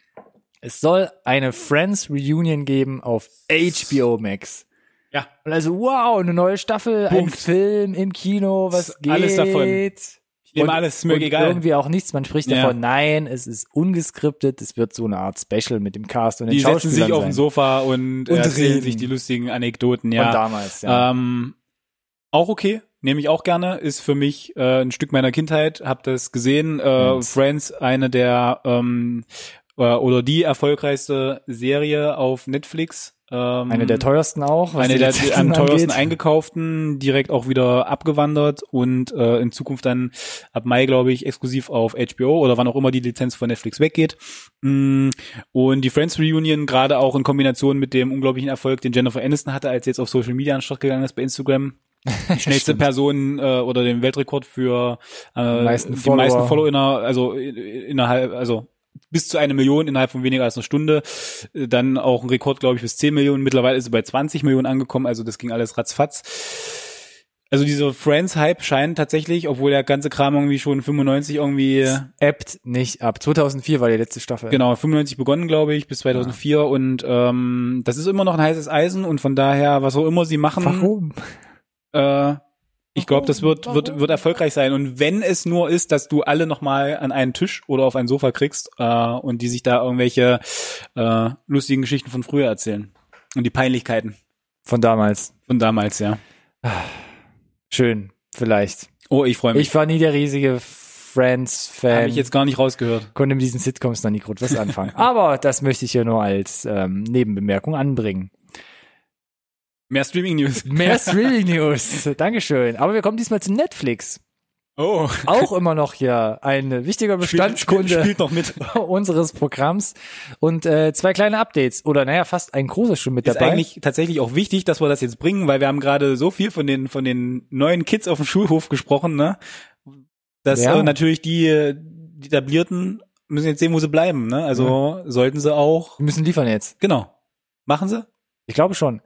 Es soll eine Friends Reunion geben auf HBO Max. Ja. Und also, wow, eine neue Staffel, ein Punkt. Film im Kino, was geht? alles davon. Ich nehme Und- alles, ist mir egal. Irgendwie auch nichts. Man spricht Ja. davon, nein, es ist ungeskriptet. Es wird so eine Art Special mit dem Cast und den Die setzen Schauspielern sich auf dem Sofa und, Und erzählen reden. sich die lustigen Anekdoten, Von ja. damals, ja. Ähm, auch okay, nehme ich auch gerne, ist für mich äh, ein Stück meiner Kindheit, hab das gesehen. Äh, Friends. Friends, eine der ähm, äh, oder die erfolgreichste Serie auf Netflix. Ähm, eine der teuersten auch. was eine der am teuersten eingekauften, direkt auch wieder abgewandert und äh, in Zukunft dann ab Mai, glaube ich, exklusiv auf HBO oder wann auch immer die Lizenz von Netflix weggeht. Mm, Und die Friends Reunion, gerade auch in Kombination mit dem unglaublichen Erfolg, den Jennifer Aniston hatte, als sie jetzt auf Social Media an den Start gegangen ist bei Instagram. Die schnellste. Person äh, oder den Weltrekord für äh, Die meisten die Follower. meisten Follower inner, also in- innerhalb, also bis zu eine Million innerhalb von weniger als einer Stunde. Äh, Dann auch ein Rekord, glaube ich, bis 10 Millionen. Mittlerweile ist sie bei 20 Millionen angekommen, also das ging alles ratzfatz. Also dieser Friends-Hype scheint tatsächlich, obwohl der ganze Kram irgendwie schon 95 irgendwie, Appt nicht ab. 2004 war die letzte Staffel. genau, 95 begonnen, glaube ich, bis 2004 und ähm, das ist immer noch ein heißes Eisen und von daher, was auch immer sie machen, Warum? Äh, ich glaube, das wird, wird, wird erfolgreich sein. Und wenn es nur ist, dass du alle nochmal an einen Tisch oder auf ein Sofa kriegst äh, und die sich da irgendwelche äh, lustigen Geschichten von früher erzählen. Und die Peinlichkeiten Von damals. von damals, ja. Schön, vielleicht. Oh, ich freue mich. Ich war nie der riesige Friends-Fan. Habe ich jetzt gar nicht rausgehört. konnte mit diesen Sitcoms noch nie gut was anfangen. Aber das möchte ich hier nur als ähm, Nebenbemerkung anbringen. Mehr Streaming-News. Mehr Streaming-News. Dankeschön. Aber wir kommen diesmal zu Netflix. Oh. Auch immer noch hier ein wichtiger Bestandskunde Spielt, spielt noch mit. unseres Programms. Und äh, zwei kleine Updates. Oder naja, fast ein großes schon mit Ist dabei. eigentlich tatsächlich auch wichtig, dass wir das jetzt bringen, weil wir haben gerade so viel von den von den neuen Kids auf dem Schulhof gesprochen, ne? Dass Ja. äh, natürlich die, die etablierten müssen jetzt sehen, wo sie bleiben, ne? Also sollten sie auch wir müssen liefern jetzt. genau machen sie. Ich glaube schon.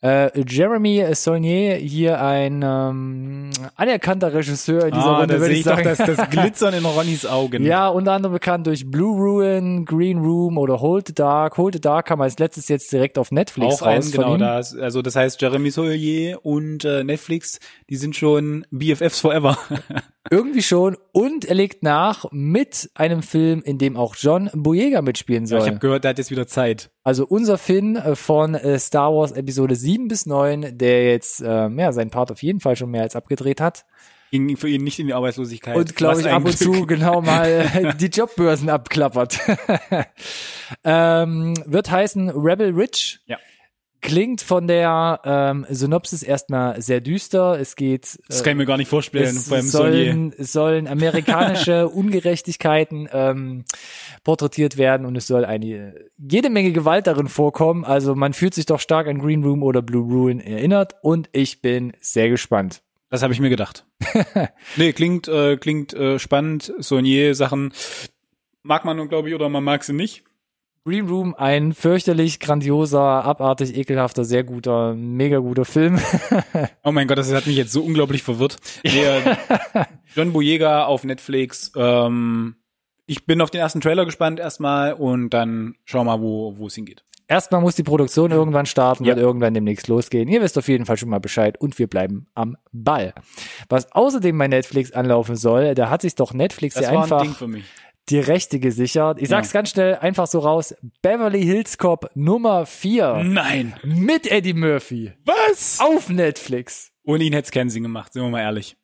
Äh, Jeremy Saulnier, hier ein ähm, anerkannter Regisseur in dieser ah, Runde, würde ich ich doch sagen. das, das Glitzern in Ronnys Augen. Ja, unter anderem bekannt durch Blue Ruin, Green Room oder Hold the Dark. Hold the Dark kam als letztes jetzt direkt auf Netflix auch ein, raus von genau, das, also das heißt Jeremy Saulnier und äh, Netflix, die sind schon BFFs forever. Irgendwie schon. Und er legt nach mit einem Film, in dem auch John Boyega mitspielen Ja, soll. ich habe gehört, der hat jetzt wieder Zeit. also unser Finn äh, von äh, Star Wars Episode 7 bis 9, der jetzt ähm, ja, seinen Part auf jeden Fall schon mehr als abgedreht hat. Ging für ihn nicht in die Arbeitslosigkeit. Und glaube ich ab und Glück. zu genau mal äh, die Jobbörsen abklappert. ähm, wird heißen Rebel Rich. Ja. Klingt von der ähm, Synopsis erstmal sehr düster. Es geht Das äh, kann ich mir gar nicht vorstellen. es beim sollen, es sollen amerikanische Ungerechtigkeiten ähm, porträtiert werden und es soll eine jede Menge Gewalt darin vorkommen. Also man fühlt sich doch stark an Green Room oder Blue Ruin erinnert und ich bin sehr gespannt. Das habe ich mir gedacht. nee, klingt, äh, klingt äh, spannend. Saunier Sachen mag man, glaube ich, oder man mag sie nicht. Green Room, ein fürchterlich grandioser, abartig ekelhafter, sehr guter, mega guter Film. Oh mein Gott, das hat mich jetzt so unglaublich verwirrt. Äh, John Boyega auf Netflix. Ähm, ich bin auf den ersten Trailer gespannt erstmal und dann schauen wir mal, wo, wo es hingeht. Erstmal muss die Produktion irgendwann starten, Ja. wird irgendwann demnächst losgehen. Ihr wisst auf jeden Fall schon mal Bescheid und wir bleiben am Ball. Was außerdem bei Netflix anlaufen soll, da hat sich doch Netflix Das ja war einfach ein Ding für mich. Die Rechte gesichert. Ich sag's ganz schnell einfach so raus. Beverly Hills Cop Nummer 4 Nein. mit Eddie Murphy Was? auf Netflix. Ohne ihn hätte Sinn gemacht, sind wir mal ehrlich.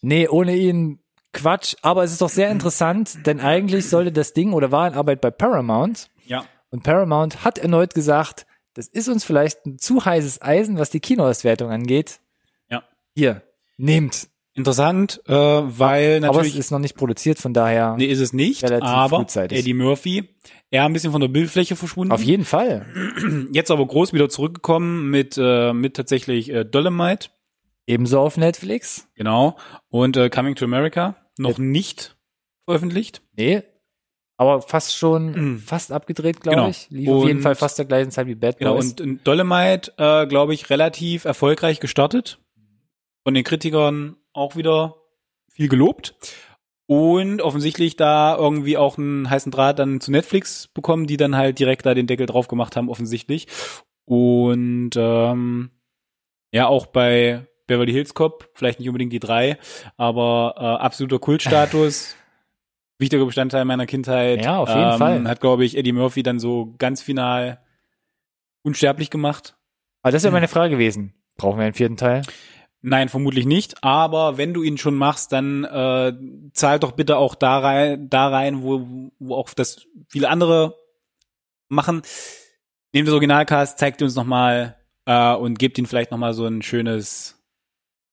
Nee, ohne ihn Quatsch. Aber es ist doch sehr interessant, denn eigentlich sollte das Ding oder war in Arbeit bei Paramount. Ja. Und Paramount hat erneut gesagt, das ist uns vielleicht ein zu heißes Eisen, was die Kinoauswertung angeht. Ja. Hier, nehmt. Interessant, äh, weil Aber es natürlich. ist noch nicht produziert, von daher nee, ist es nicht, aber frühzeitig. Eddie Murphy, er ein bisschen von der Bildfläche verschwunden. auf jeden Fall. Jetzt aber groß wieder zurückgekommen mit, äh, mit tatsächlich äh, Dolomite, Ebenso auf Netflix. genau, und äh, Coming to America, noch nicht veröffentlicht. Nee. Aber fast schon, Mhm. fast abgedreht, glaube Genau. ich. Lief auf jeden Und- Fall fast zur gleichen Zeit wie Bad Genau, Boys. und, und Dolomite, äh, glaube ich, relativ erfolgreich gestartet. Von den Kritikern auch wieder viel gelobt. Und offensichtlich da irgendwie auch einen heißen Draht dann zu Netflix bekommen, die dann halt direkt da den Deckel drauf gemacht haben, offensichtlich. Und ähm, ja, auch bei Beverly Hills Cop, vielleicht nicht unbedingt die drei, aber äh, absoluter Kultstatus. Wichtiger Bestandteil meiner Kindheit. Ja, auf jeden ähm, Fall. Hat, glaube ich, Eddie Murphy dann so ganz final unsterblich gemacht. Aber das wäre meine Frage gewesen. Brauchen wir einen vierten Teil? Nein, vermutlich nicht. Aber wenn du ihn schon machst, dann äh, zahl doch bitte auch da rein, da rein, wo, wo auch das viele andere machen. Nehmt das Originalcast, zeigt uns nochmal äh, und gebt ihn vielleicht nochmal so ein schönes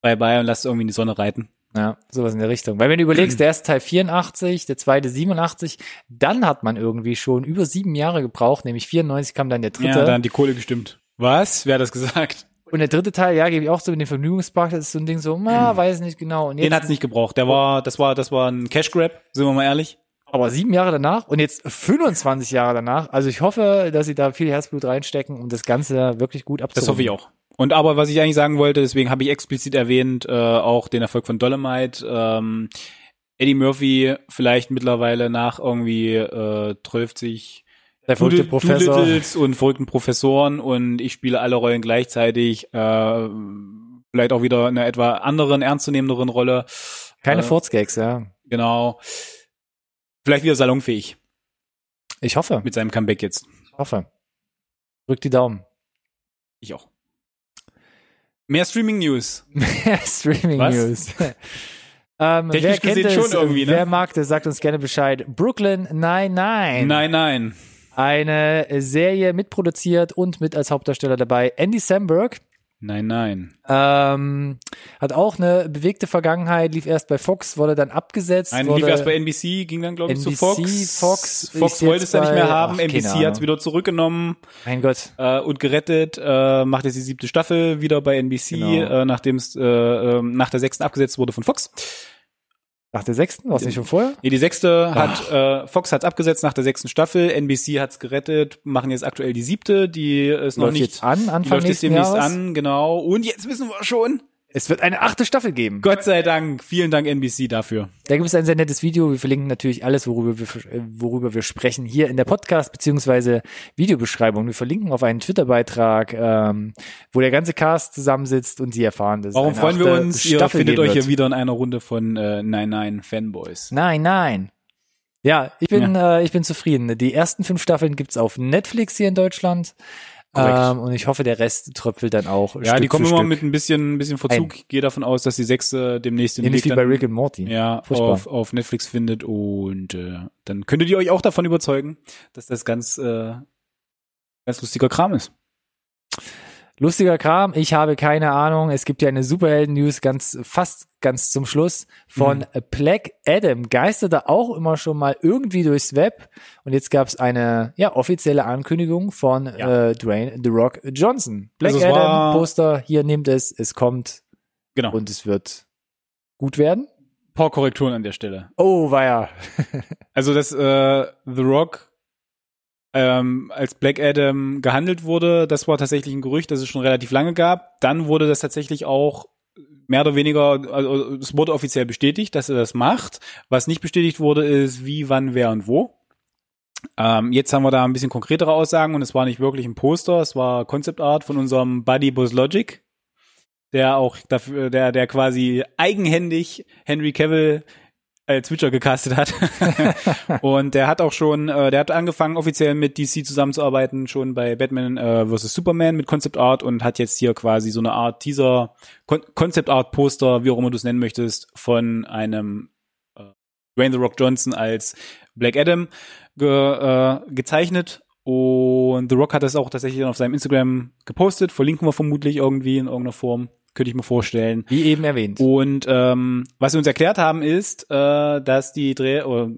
Bye-bye und lasst irgendwie in die Sonne reiten. Ja, sowas in der Richtung. Weil wenn du überlegst, der erste Teil 84, der zweite 87, dann hat man irgendwie schon über sieben Jahre gebraucht, nämlich 94 kam dann der dritte. Ja, dann hat die Kohle gestimmt. Was? Wer hat das gesagt? Und der dritte Teil, ja, gebe ich auch so mit dem Vergnügungspark, das ist so ein Ding so, na, weiß nicht genau. Und Den jetzt, hat's nicht gebraucht. Der war, das war, das war ein Cash Grab, sind wir mal ehrlich. aber sieben Jahre danach und jetzt 25 Jahre danach. Also ich hoffe, dass sie da viel Herzblut reinstecken, um das Ganze wirklich gut abzurunden. Das hoffe ich auch. Und aber was ich eigentlich sagen wollte, deswegen habe ich explizit erwähnt, äh, auch den Erfolg von Dolomite. Ähm, Eddie Murphy vielleicht mittlerweile nach irgendwie äh, 12 Der verrückte Doodle- Professor. Doodles und verrückten Professoren und ich spiele alle Rollen gleichzeitig. Äh, vielleicht auch wieder eine etwa anderen, ernstzunehmenderen Rolle. Keine äh, Furzgags, ja. Genau. Vielleicht wieder salonfähig Ich hoffe, mit seinem Comeback jetzt. ich hoffe. Drück die Daumen. Ich auch. Mehr Streaming News. Streaming Was? News. ähm, Technisch wer kennt gesehen es? schon irgendwie, ne? Wer mag das, sagt uns gerne Bescheid. Brooklyn Nine Nine. Nein, nein. Eine Serie mitproduziert und mit als Hauptdarsteller dabei Andy Samberg. Nein, nein. Ähm, hat auch eine bewegte Vergangenheit, lief erst bei Fox, wurde dann abgesetzt. Ein wurde, lief erst bei NBC, ging dann, glaube ich, zu NBC, Fox. Fox Fox ist wollte es dann nicht mehr haben. ach, NBC hat es wieder zurückgenommen mein Gott. äh, und gerettet. Äh, macht jetzt die siebte Staffel wieder bei NBC, Genau. äh, nachdem es äh, äh, nach der sechsten abgesetzt wurde von Fox. Nach der sechsten, war es nicht schon vorher? Nee, die sechste hat äh, Fox hat's abgesetzt nach der sechsten Staffel. NBC hat's gerettet, machen jetzt aktuell die siebte. Die ist noch Läuft nicht jetzt an, Anfang läuft jetzt demnächst Jahres. an, genau. Und jetzt wissen wir schon. Es wird eine achte Staffel geben. Gott sei Dank, vielen Dank NBC dafür. Da gibt es ein sehr nettes Video. Wir verlinken natürlich alles, worüber wir, äh, worüber wir sprechen, hier in der Podcast- beziehungsweise Videobeschreibung. Wir verlinken auf einen Twitter-Beitrag, ähm, wo der ganze Cast zusammensitzt und Sie erfahren, dass es Warum eine freuen wir achte uns? Ihr Staffel findet geben euch hier wieder in einer Runde von äh, 99 Fanboys. Nein, nein. Ja, ich bin, Äh, ich bin zufrieden. Die ersten fünf Staffeln gibt's auf Netflix hier in Deutschland. Ähm, und ich hoffe, der Rest tröpfelt dann auch. Ja, Stück die kommen immer Stück. mit ein bisschen, ein bisschen Verzug. Ich gehe davon aus, dass die sechste demnächst den Ähnlich Weg wie bei Rick and Morty. ja, Furchtbar. auf, auf Netflix findet und äh, dann könntet ihr euch auch davon überzeugen, dass das ganz, äh, ganz lustiger Kram ist. Lustiger Kram, ich habe keine Ahnung. Es gibt ja eine Superhelden-News ganz, fast ganz zum Schluss von Mhm. Black Adam. Geisterte auch immer schon mal irgendwie durchs Web. Und jetzt gab es eine, ja, offizielle Ankündigung von Ja. äh, Dwayne The Rock Johnson. Black Also Adam, war- Poster, hier nehmt es, es kommt Genau. und es wird gut werden. Paar Korrekturen an der Stelle. Oh, weia. Also das äh, The Rock ähm, als Black Adam gehandelt wurde, das war tatsächlich ein Gerücht, das es schon relativ lange gab. Dann wurde das tatsächlich auch mehr oder weniger, also es wurde offiziell bestätigt, dass er das macht. Was nicht bestätigt wurde, ist wie, wann, wer und wo. Ähm, jetzt haben wir da ein bisschen konkretere Aussagen und es war nicht wirklich ein Poster, es war Concept Art von unserem Buddy Buzz Logic, der auch dafür, der, der quasi eigenhändig Henry Cavill als Witcher gecastet hat. und der hat auch schon, äh, der hat angefangen offiziell mit DC zusammenzuarbeiten, schon bei Batman äh, vs. Superman mit Concept Art und hat jetzt hier quasi so eine Art Teaser, Con Concept Art Poster, wie auch immer du es nennen möchtest, von einem äh, Dwayne The Rock Johnson als Black Adam ge, äh, gezeichnet und The Rock hat das auch tatsächlich auf seinem Instagram gepostet, verlinken wir vermutlich irgendwie in irgendeiner Form könnte ich mir vorstellen. Wie eben erwähnt. Und ähm, was sie uns erklärt haben, ist, äh, dass die Dreh oder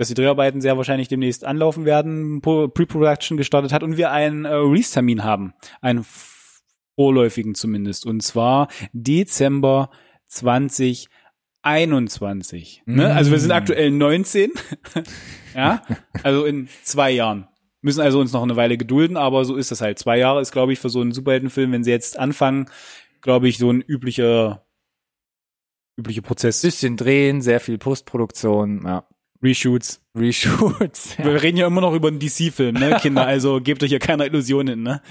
dass die Dreharbeiten sehr wahrscheinlich demnächst anlaufen werden, Pre-Production gestartet hat und wir einen äh, Release-Termin haben, einen vorläufigen zumindest, und zwar Dezember 2021. Mm. Ne? Also wir sind aktuell 19, ja, also in zwei Jahren müssen also uns noch eine Weile gedulden, aber so ist das halt. Zwei Jahre ist, glaube ich, für so einen Superheldenfilm, wenn sie jetzt anfangen, glaube ich, so ein üblicher, üblicher Prozess. Bisschen drehen, sehr viel Postproduktion, ja. Reshoots. Reshoots. Ja. Wir reden ja immer noch über einen DC-Film, ne, Kinder, also gebt euch hier keine Illusionen, ne?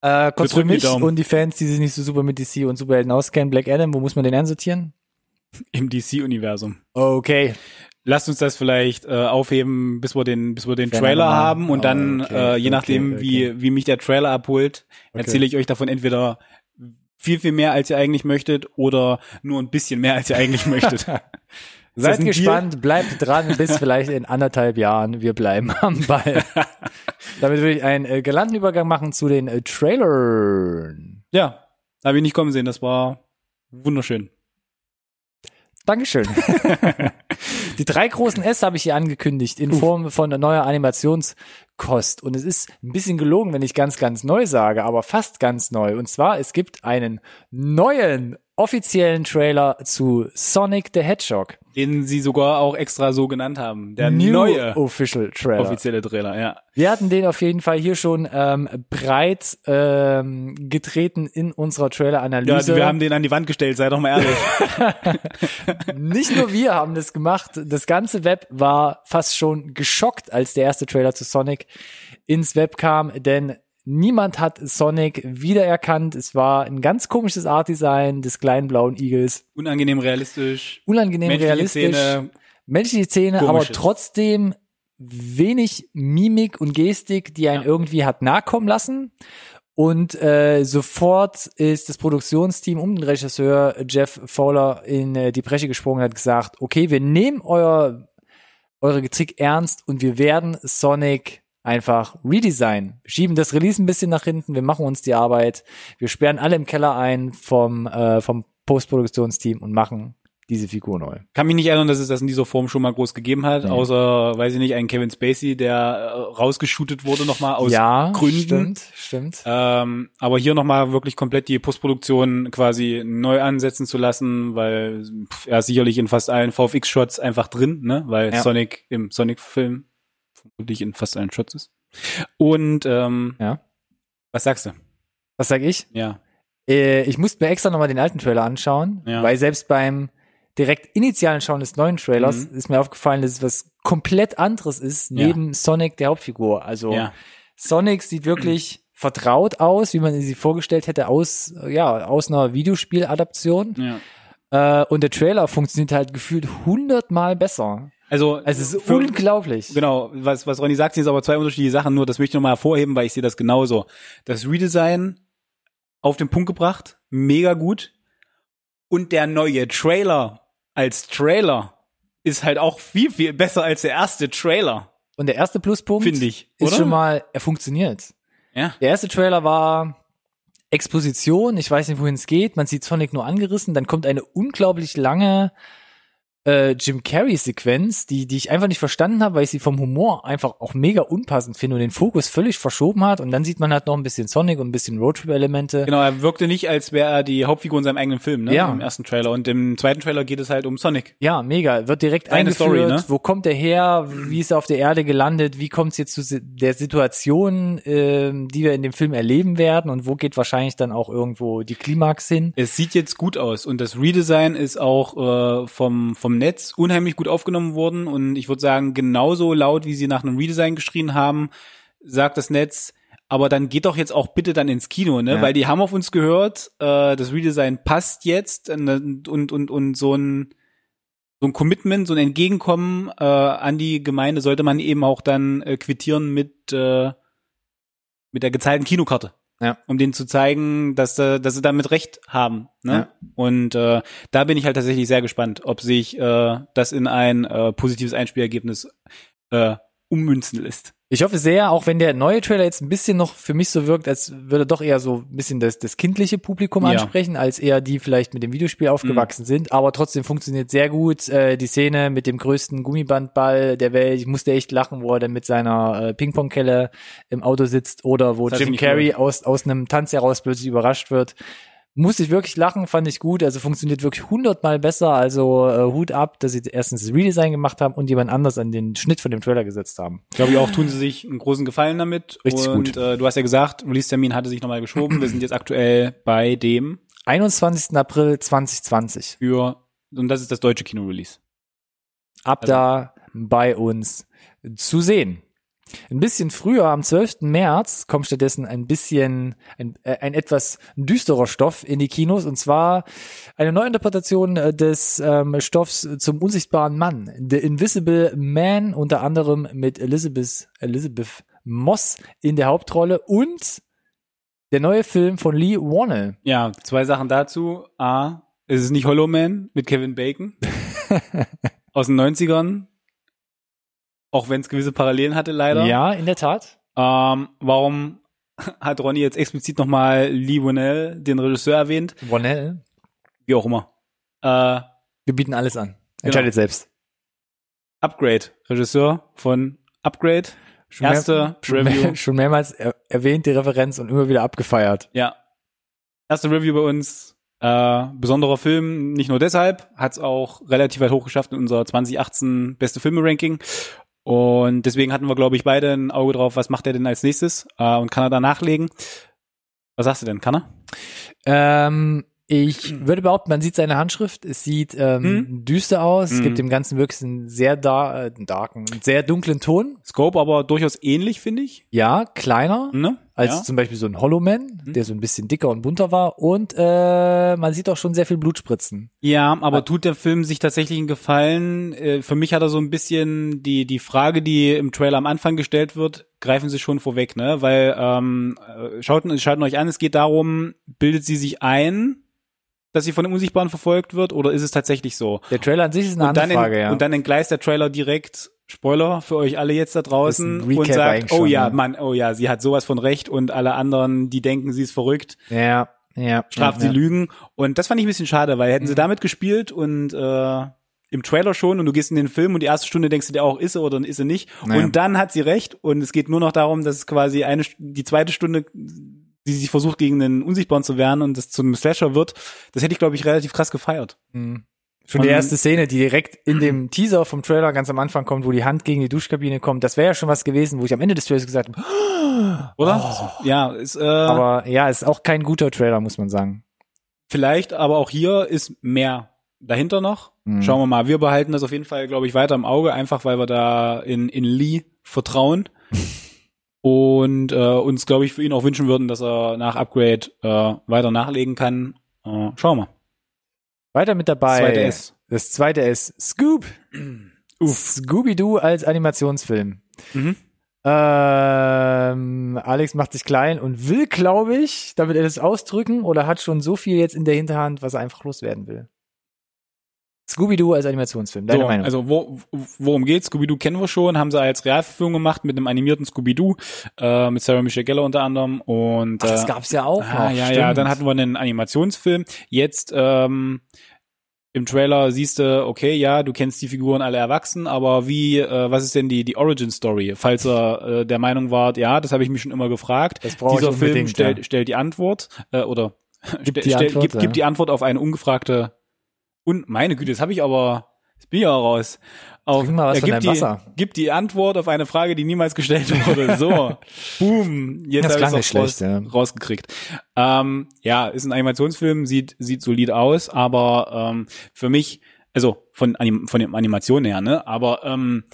Äh, kurz für mich und die Fans, die sich nicht so super mit DC und Superhelden auskennen, Black Adam, wo muss man den einsortieren? Im DC-Universum. Okay. Lasst uns das vielleicht äh, aufheben, bis wir den, bis wir den Trailer haben und dann, okay, äh, je nachdem, okay. wie, wie mich der Trailer abholt, erzähle ich euch davon entweder viel, viel mehr, als ihr eigentlich möchtet oder nur ein bisschen mehr, als ihr eigentlich möchtet. Seid gespannt, Deal? bleibt dran, bis vielleicht in anderthalb Jahren. Wir bleiben am Ball. Damit würde ich einen äh, galanten Übergang machen zu den äh, Trailern. Ja, habe ich nicht kommen sehen. Das war wunderschön. Dankeschön. Die drei großen S habe ich hier angekündigt in Form von neuer Animationskost. Und es ist ein bisschen gelogen, wenn ich ganz, ganz neu sage, aber fast ganz neu. Und zwar, es gibt einen neuen offiziellen Trailer zu Sonic the Hedgehog. Den sie sogar auch extra so genannt haben. Der New neue Official Trailer. Offizielle Trailer, ja. Wir hatten den auf jeden Fall hier schon ähm, breit ähm, getreten in unserer Trailer-Analyse. Ja, wir haben den an die Wand gestellt, sei doch mal ehrlich. Nicht nur wir haben das gemacht, das ganze Web war fast schon geschockt, als der erste Trailer zu Sonic ins Web kam, denn Niemand hat Sonic wiedererkannt. Es war ein ganz komisches Artdesign des kleinen blauen Igels. Unangenehm realistisch. Unangenehm menschliche realistisch. Zähne, menschliche Zähne, aber trotzdem wenig Mimik und Gestik, die einen ja. irgendwie hat nachkommen lassen. Und äh, sofort ist das Produktionsteam um den Regisseur Jeff Fowler in äh, die Bresche gesprungen und hat gesagt, okay, wir nehmen euer, eure Kritik ernst und wir werden Sonic einfach redesign. schieben das Release ein bisschen nach hinten, wir machen uns die Arbeit, wir sperren alle im Keller ein vom, äh, vom Postproduktionsteam und machen diese Figur neu. Kann mich nicht erinnern, dass es das in dieser Form schon mal groß gegeben hat, nee. außer, weiß ich nicht, einen Kevin Spacey, der äh, rausgeshootet wurde nochmal aus ja, Gründen. Stimmt, stimmt. Ähm, aber hier nochmal wirklich komplett die Postproduktion quasi neu ansetzen zu lassen, weil pff, er ist sicherlich in fast allen VFX-Shots einfach drin, ne? Weil ja. Sonic im Sonic-Film vermutlich in fast allen Shots ist. Und ähm, ja. was sagst du? Was sag ich? Ja. Äh, ich musste mir extra nochmal den alten Trailer anschauen, ja. weil selbst beim direkt initialen Schauen des neuen Trailers mhm. ist mir aufgefallen, dass es was komplett anderes ist, neben ja. Sonic der Hauptfigur. Also ja. Sonic sieht wirklich vertraut aus, wie man sie vorgestellt hätte, aus, ja, aus einer Videospieladaption. Ja. Äh, und der Trailer funktioniert halt gefühlt hundertmal besser. Also, es ist für, unglaublich. Genau, was, was Ronny sagt, sind aber zwei unterschiedliche Sachen, nur das möchte ich nochmal hervorheben, weil ich sehe das genauso. Das Redesign auf den Punkt gebracht, mega gut. Und der neue Trailer als Trailer ist halt auch viel, viel besser als der erste Trailer. Und der erste Pluspunkt finde ich, ist schon mal, er funktioniert. Ja. Der erste Trailer war Exposition, ich weiß nicht, wohin es geht, man sieht Sonic nur angerissen, dann kommt eine unglaublich lange äh, Jim Carrey-Sequenz, die, die ich einfach nicht verstanden habe, weil ich sie vom Humor einfach auch mega unpassend finde und den Fokus völlig verschoben hat. Und dann sieht man halt noch ein bisschen Sonic und ein bisschen Roadtrip-Elemente. Genau, er wirkte nicht, als wäre er die Hauptfigur in seinem eigenen Film, ne? Ja. Im ersten Trailer. Und im zweiten Trailer geht es halt um Sonic. Ja, mega. Wird direkt Deine eingeführt. Story, ne? Wo kommt er her? Wie ist er auf der Erde gelandet? Wie kommt es jetzt zu der Situation, ähm, die wir in dem Film erleben werden? Und wo geht wahrscheinlich dann auch irgendwo die Klimax hin? Es sieht jetzt gut aus und das Redesign ist auch äh, vom, vom Netz unheimlich gut aufgenommen worden und ich würde sagen, genauso laut, wie sie nach einem Redesign geschrien haben, sagt das Netz, aber dann geht doch jetzt auch bitte dann ins Kino, ne? Ja. Weil die haben auf uns gehört, äh, das Redesign passt jetzt und, und, und, und so ein so ein Commitment, so ein Entgegenkommen äh, an die Gemeinde sollte man eben auch dann äh, quittieren mit äh, mit der gezahlten Kinokarte Ja. um denen zu zeigen, dass, äh, dass sie damit recht haben. Ne? Ja. Und äh, da bin ich halt tatsächlich sehr gespannt, ob sich äh, das in ein äh, positives Einspielergebnis äh, ummünzen lässt. Ich hoffe sehr, auch wenn der neue Trailer jetzt ein bisschen noch für mich so wirkt, als würde doch eher so ein bisschen das, das kindliche Publikum Ja. ansprechen, als eher die vielleicht mit dem Videospiel aufgewachsen sind. Aber trotzdem funktioniert sehr gut. Äh, die Szene mit dem größten Gummibandball der Welt. Ich musste echt lachen, wo er dann mit seiner äh, Ping-Pong-Kelle im Auto sitzt oder wo Das Jim Carrey cool. aus, aus einem Tanz heraus plötzlich überrascht wird. Musste ich wirklich lachen, fand ich gut. Also funktioniert wirklich hundertmal besser. Also äh, Hut ab, dass sie erstens das Redesign gemacht haben und jemand anders an den Schnitt von dem Trailer gesetzt haben. Glaube ich auch, tun sie sich einen großen Gefallen damit. Richtig und gut. Äh, du hast ja gesagt, Release-Termin hatte sich nochmal geschoben. Wir sind jetzt aktuell bei dem 21. April 2020. für, und das ist das deutsche Kino-Release. Ab Also- da bei uns zu sehen. Ein bisschen früher, am 12. März, kommt stattdessen ein bisschen, ein, äh, ein etwas düsterer Stoff in die Kinos, und zwar eine Neuinterpretation äh, des ähm, Stoffs zum unsichtbaren Mann. The Invisible Man, unter anderem mit Elizabeth, Elizabeth Moss in der Hauptrolle und der neue Film von Lee Warnell. Ja, zwei Sachen dazu. A, es ist nicht Hollow Man mit Kevin Bacon aus den 90ern. Auch wenn es gewisse Parallelen hatte, leider. Ja, in der Tat. Ähm, warum hat Ronny jetzt explizit nochmal Lee Winnell, den Regisseur, erwähnt? Warnell. Wie auch immer. Äh, Wir bieten alles an. Genau. Entscheidet selbst. Upgrade, Regisseur von Upgrade. Schon mehr- Erste schon, Review. mehr, schon mehrmals er, erwähnt die Referenz und immer wieder abgefeiert. Ja. Erste Review bei uns. Äh, besonderer Film, nicht nur deshalb, hat es auch relativ weit hochgeschafft in unser 2018 beste Filme-Ranking. Und deswegen hatten wir, glaube ich, beide ein Auge drauf, was macht er denn als nächstes äh, und kann er da nachlegen. Was sagst du denn, kann er? Ähm, ich würde behaupten, man sieht seine Handschrift. Es sieht ähm, Hm? düster aus. Es Hm. gibt dem Ganzen wirklich einen sehr da, äh, darken, sehr dunklen Ton. Scope aber durchaus ähnlich, finde ich. Ja, kleiner Ne? als ja. zum Beispiel so ein Hollow Man, Hm. der so ein bisschen dicker und bunter war. Und äh, man sieht auch schon sehr viel Blutspritzen. Ja, aber tut der Film sich tatsächlich einen Gefallen? Äh, Für mich hat er so ein bisschen die die Frage, die im Trailer am Anfang gestellt wird, greifen Sie schon vorweg, ne? Weil ähm, äh, schaut, schaut euch an, es geht darum, bildet sie sich ein, dass sie von dem Unsichtbaren verfolgt wird, oder ist es tatsächlich so? Der Trailer an sich ist eine und, andere Frage, en- ja. und dann entgleist der Trailer direkt, Spoiler für euch alle jetzt da draußen, und sagt, oh ja, ne? Mann, oh ja, sie hat sowas von Recht und alle anderen, die denken, sie ist verrückt, ja, ja. straft ja, sie ja. Lügen. Und das fand ich ein bisschen schade, weil hätten sie Mhm. damit gespielt und äh, im Trailer schon und du gehst in den Film und die erste Stunde denkst du dir auch, ist sie oder ist sie nicht. Naja. Und dann hat sie recht und es geht nur noch darum, dass es quasi eine die zweite Stunde die sich versucht gegen den Unsichtbaren zu wehren und das zum Slasher wird, das hätte ich glaube ich relativ krass gefeiert. Mhm. Schon die erste Szene, die direkt in dem Teaser vom Trailer ganz am Anfang kommt, wo die Hand gegen die Duschkabine kommt, das wäre ja schon was gewesen, wo ich am Ende des Trailers gesagt habe, Oder? Ja, ist äh, Oh. aber ja, ist auch kein guter Trailer, muss man sagen. vielleicht, aber auch hier ist mehr dahinter noch. Mhm. Schauen wir mal. Wir behalten das auf jeden Fall, glaube ich, weiter im Auge, einfach weil wir da in, in Lee vertrauen und äh, uns, glaube ich, für ihn auch wünschen würden, dass er nach Upgrade äh, weiter nachlegen kann. Äh, schauen wir. Weiter mit dabei. Zweite S. Das zweite ist Scoop. Scooby-Doo als Animationsfilm. Mhm. Ähm, Alex macht sich klein und will, glaube ich, damit er das ausdrücken oder hat schon so viel jetzt in der Hinterhand, was er einfach loswerden will. Scooby-Doo als Animationsfilm, deine So, Meinung? also wo, worum geht's? Scooby-Doo kennen wir schon, haben sie als Realverfilmung gemacht mit einem animierten Scooby-Doo, äh, mit Sarah Michelle Gellar unter anderem und Ach, das äh, gab's ja auch Ah, noch. ja, stimmt. ja, dann hatten wir einen Animationsfilm. Jetzt ähm, im Trailer siehst du, okay, ja, du kennst die Figuren alle erwachsen, aber wie, äh, was ist denn die, die Origin Story? Falls er äh, der Meinung wart, ja, das habe ich mich schon immer gefragt. Das Dieser Film stellt, ja. stellt die Antwort, äh, oder Gibt die stell- Antwort, gibt, ja. gibt die Antwort auf eine ungefragte, und meine Güte, das habe ich aber, das bin ich ja raus. Auf, Trink mal was von deinem die, Wasser. gibt die Antwort auf eine Frage, die niemals gestellt wurde. So, boom, jetzt Das habe ich nicht raus, schlecht, ja. rausgekriegt. Ähm, ja, ist ein Animationsfilm, sieht sieht solid aus, aber ähm, für mich, also von Anim von den Animationen her, ne, aber ähm,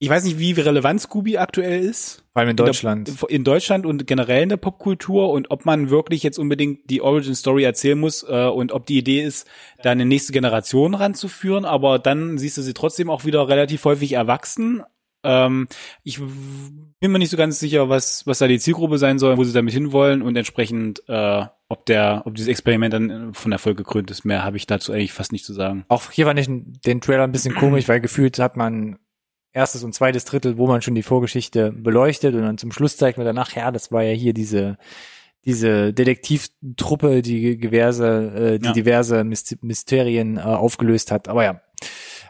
ich weiß nicht, wie relevant Scooby aktuell ist Vor allem in Deutschland. in, der, in Deutschland und generell in der Popkultur und ob man wirklich jetzt unbedingt die Origin Story erzählen muss äh, und ob die Idee ist, da eine nächste Generation ranzuführen, aber dann siehst du sie trotzdem auch wieder relativ häufig erwachsen. Ähm, ich bin mir nicht so ganz sicher, was was da die Zielgruppe sein soll, wo sie damit hinwollen und entsprechend äh, ob der ob dieses Experiment dann von Erfolg gekrönt ist. Mehr habe ich dazu eigentlich fast nicht zu sagen. Auch hier fand ich den Trailer ein bisschen komisch, weil gefühlt hat man erstes und zweites Drittel, wo man schon die Vorgeschichte beleuchtet und dann zum Schluss zeigt man danach, ja, das war ja hier diese diese Detektivtruppe, die diverse, äh, die Ja. diverse Myst- Mysterien äh, aufgelöst hat. Aber ja,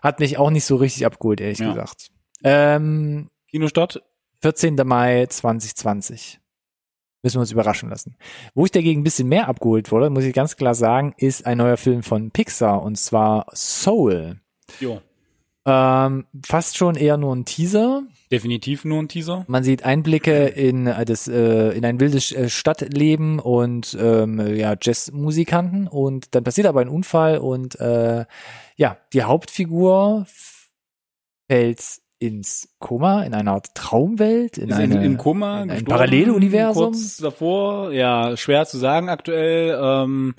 hat mich auch nicht so richtig abgeholt, ehrlich Ja. gesagt. Ähm, Kinostart? 14. Mai 2020. Müssen wir uns überraschen lassen. Wo ich dagegen ein bisschen mehr abgeholt wurde, muss ich ganz klar sagen, ist ein neuer Film von Pixar und zwar Soul. Jo. Ähm, fast schon eher nur ein Teaser. Definitiv nur ein Teaser. Man sieht Einblicke in äh, das äh, in ein wildes äh, Stadtleben und ähm, ja Jazzmusikanten und dann passiert aber ein Unfall und äh, ja die Hauptfigur fällt ins Koma in einer Art Traumwelt in, ist eine, im Koma, in ein Paralleluniversum Kurz davor, ja, schwer zu sagen aktuell. Ähm,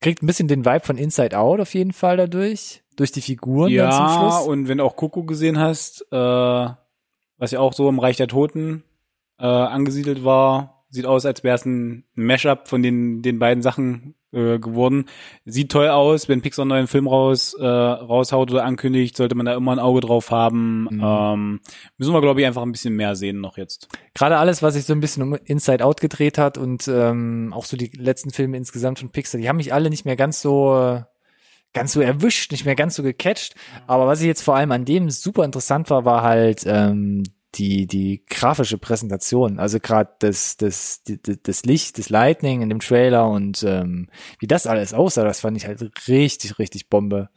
kriegt ein bisschen den Vibe von Inside Out auf jeden Fall dadurch durch die Figuren dann zum ja, Schluss. und wenn du auch Coco gesehen hast, äh, was ja auch so im Reich der Toten äh, angesiedelt war, sieht aus, als wäre es ein Mashup von den den beiden Sachen äh, geworden. Sieht toll aus, wenn Pixar einen neuen Film raus äh, raushaut oder ankündigt, sollte man da immer ein Auge drauf haben. Mhm. Ähm, müssen wir glaube ich einfach ein bisschen mehr sehen noch jetzt. Gerade alles, was sich so ein bisschen um Inside Out gedreht hat und ähm, auch so die letzten Filme insgesamt von Pixar, die haben mich alle nicht mehr ganz so äh, ganz so erwischt, nicht mehr ganz so gecatcht. Aber was ich jetzt vor allem an dem super interessant war, war halt ähm, die die grafische Präsentation. Also gerade das das das Licht, das Lightning in dem Trailer und ähm, wie das alles aussah, das fand ich halt richtig richtig Bombe.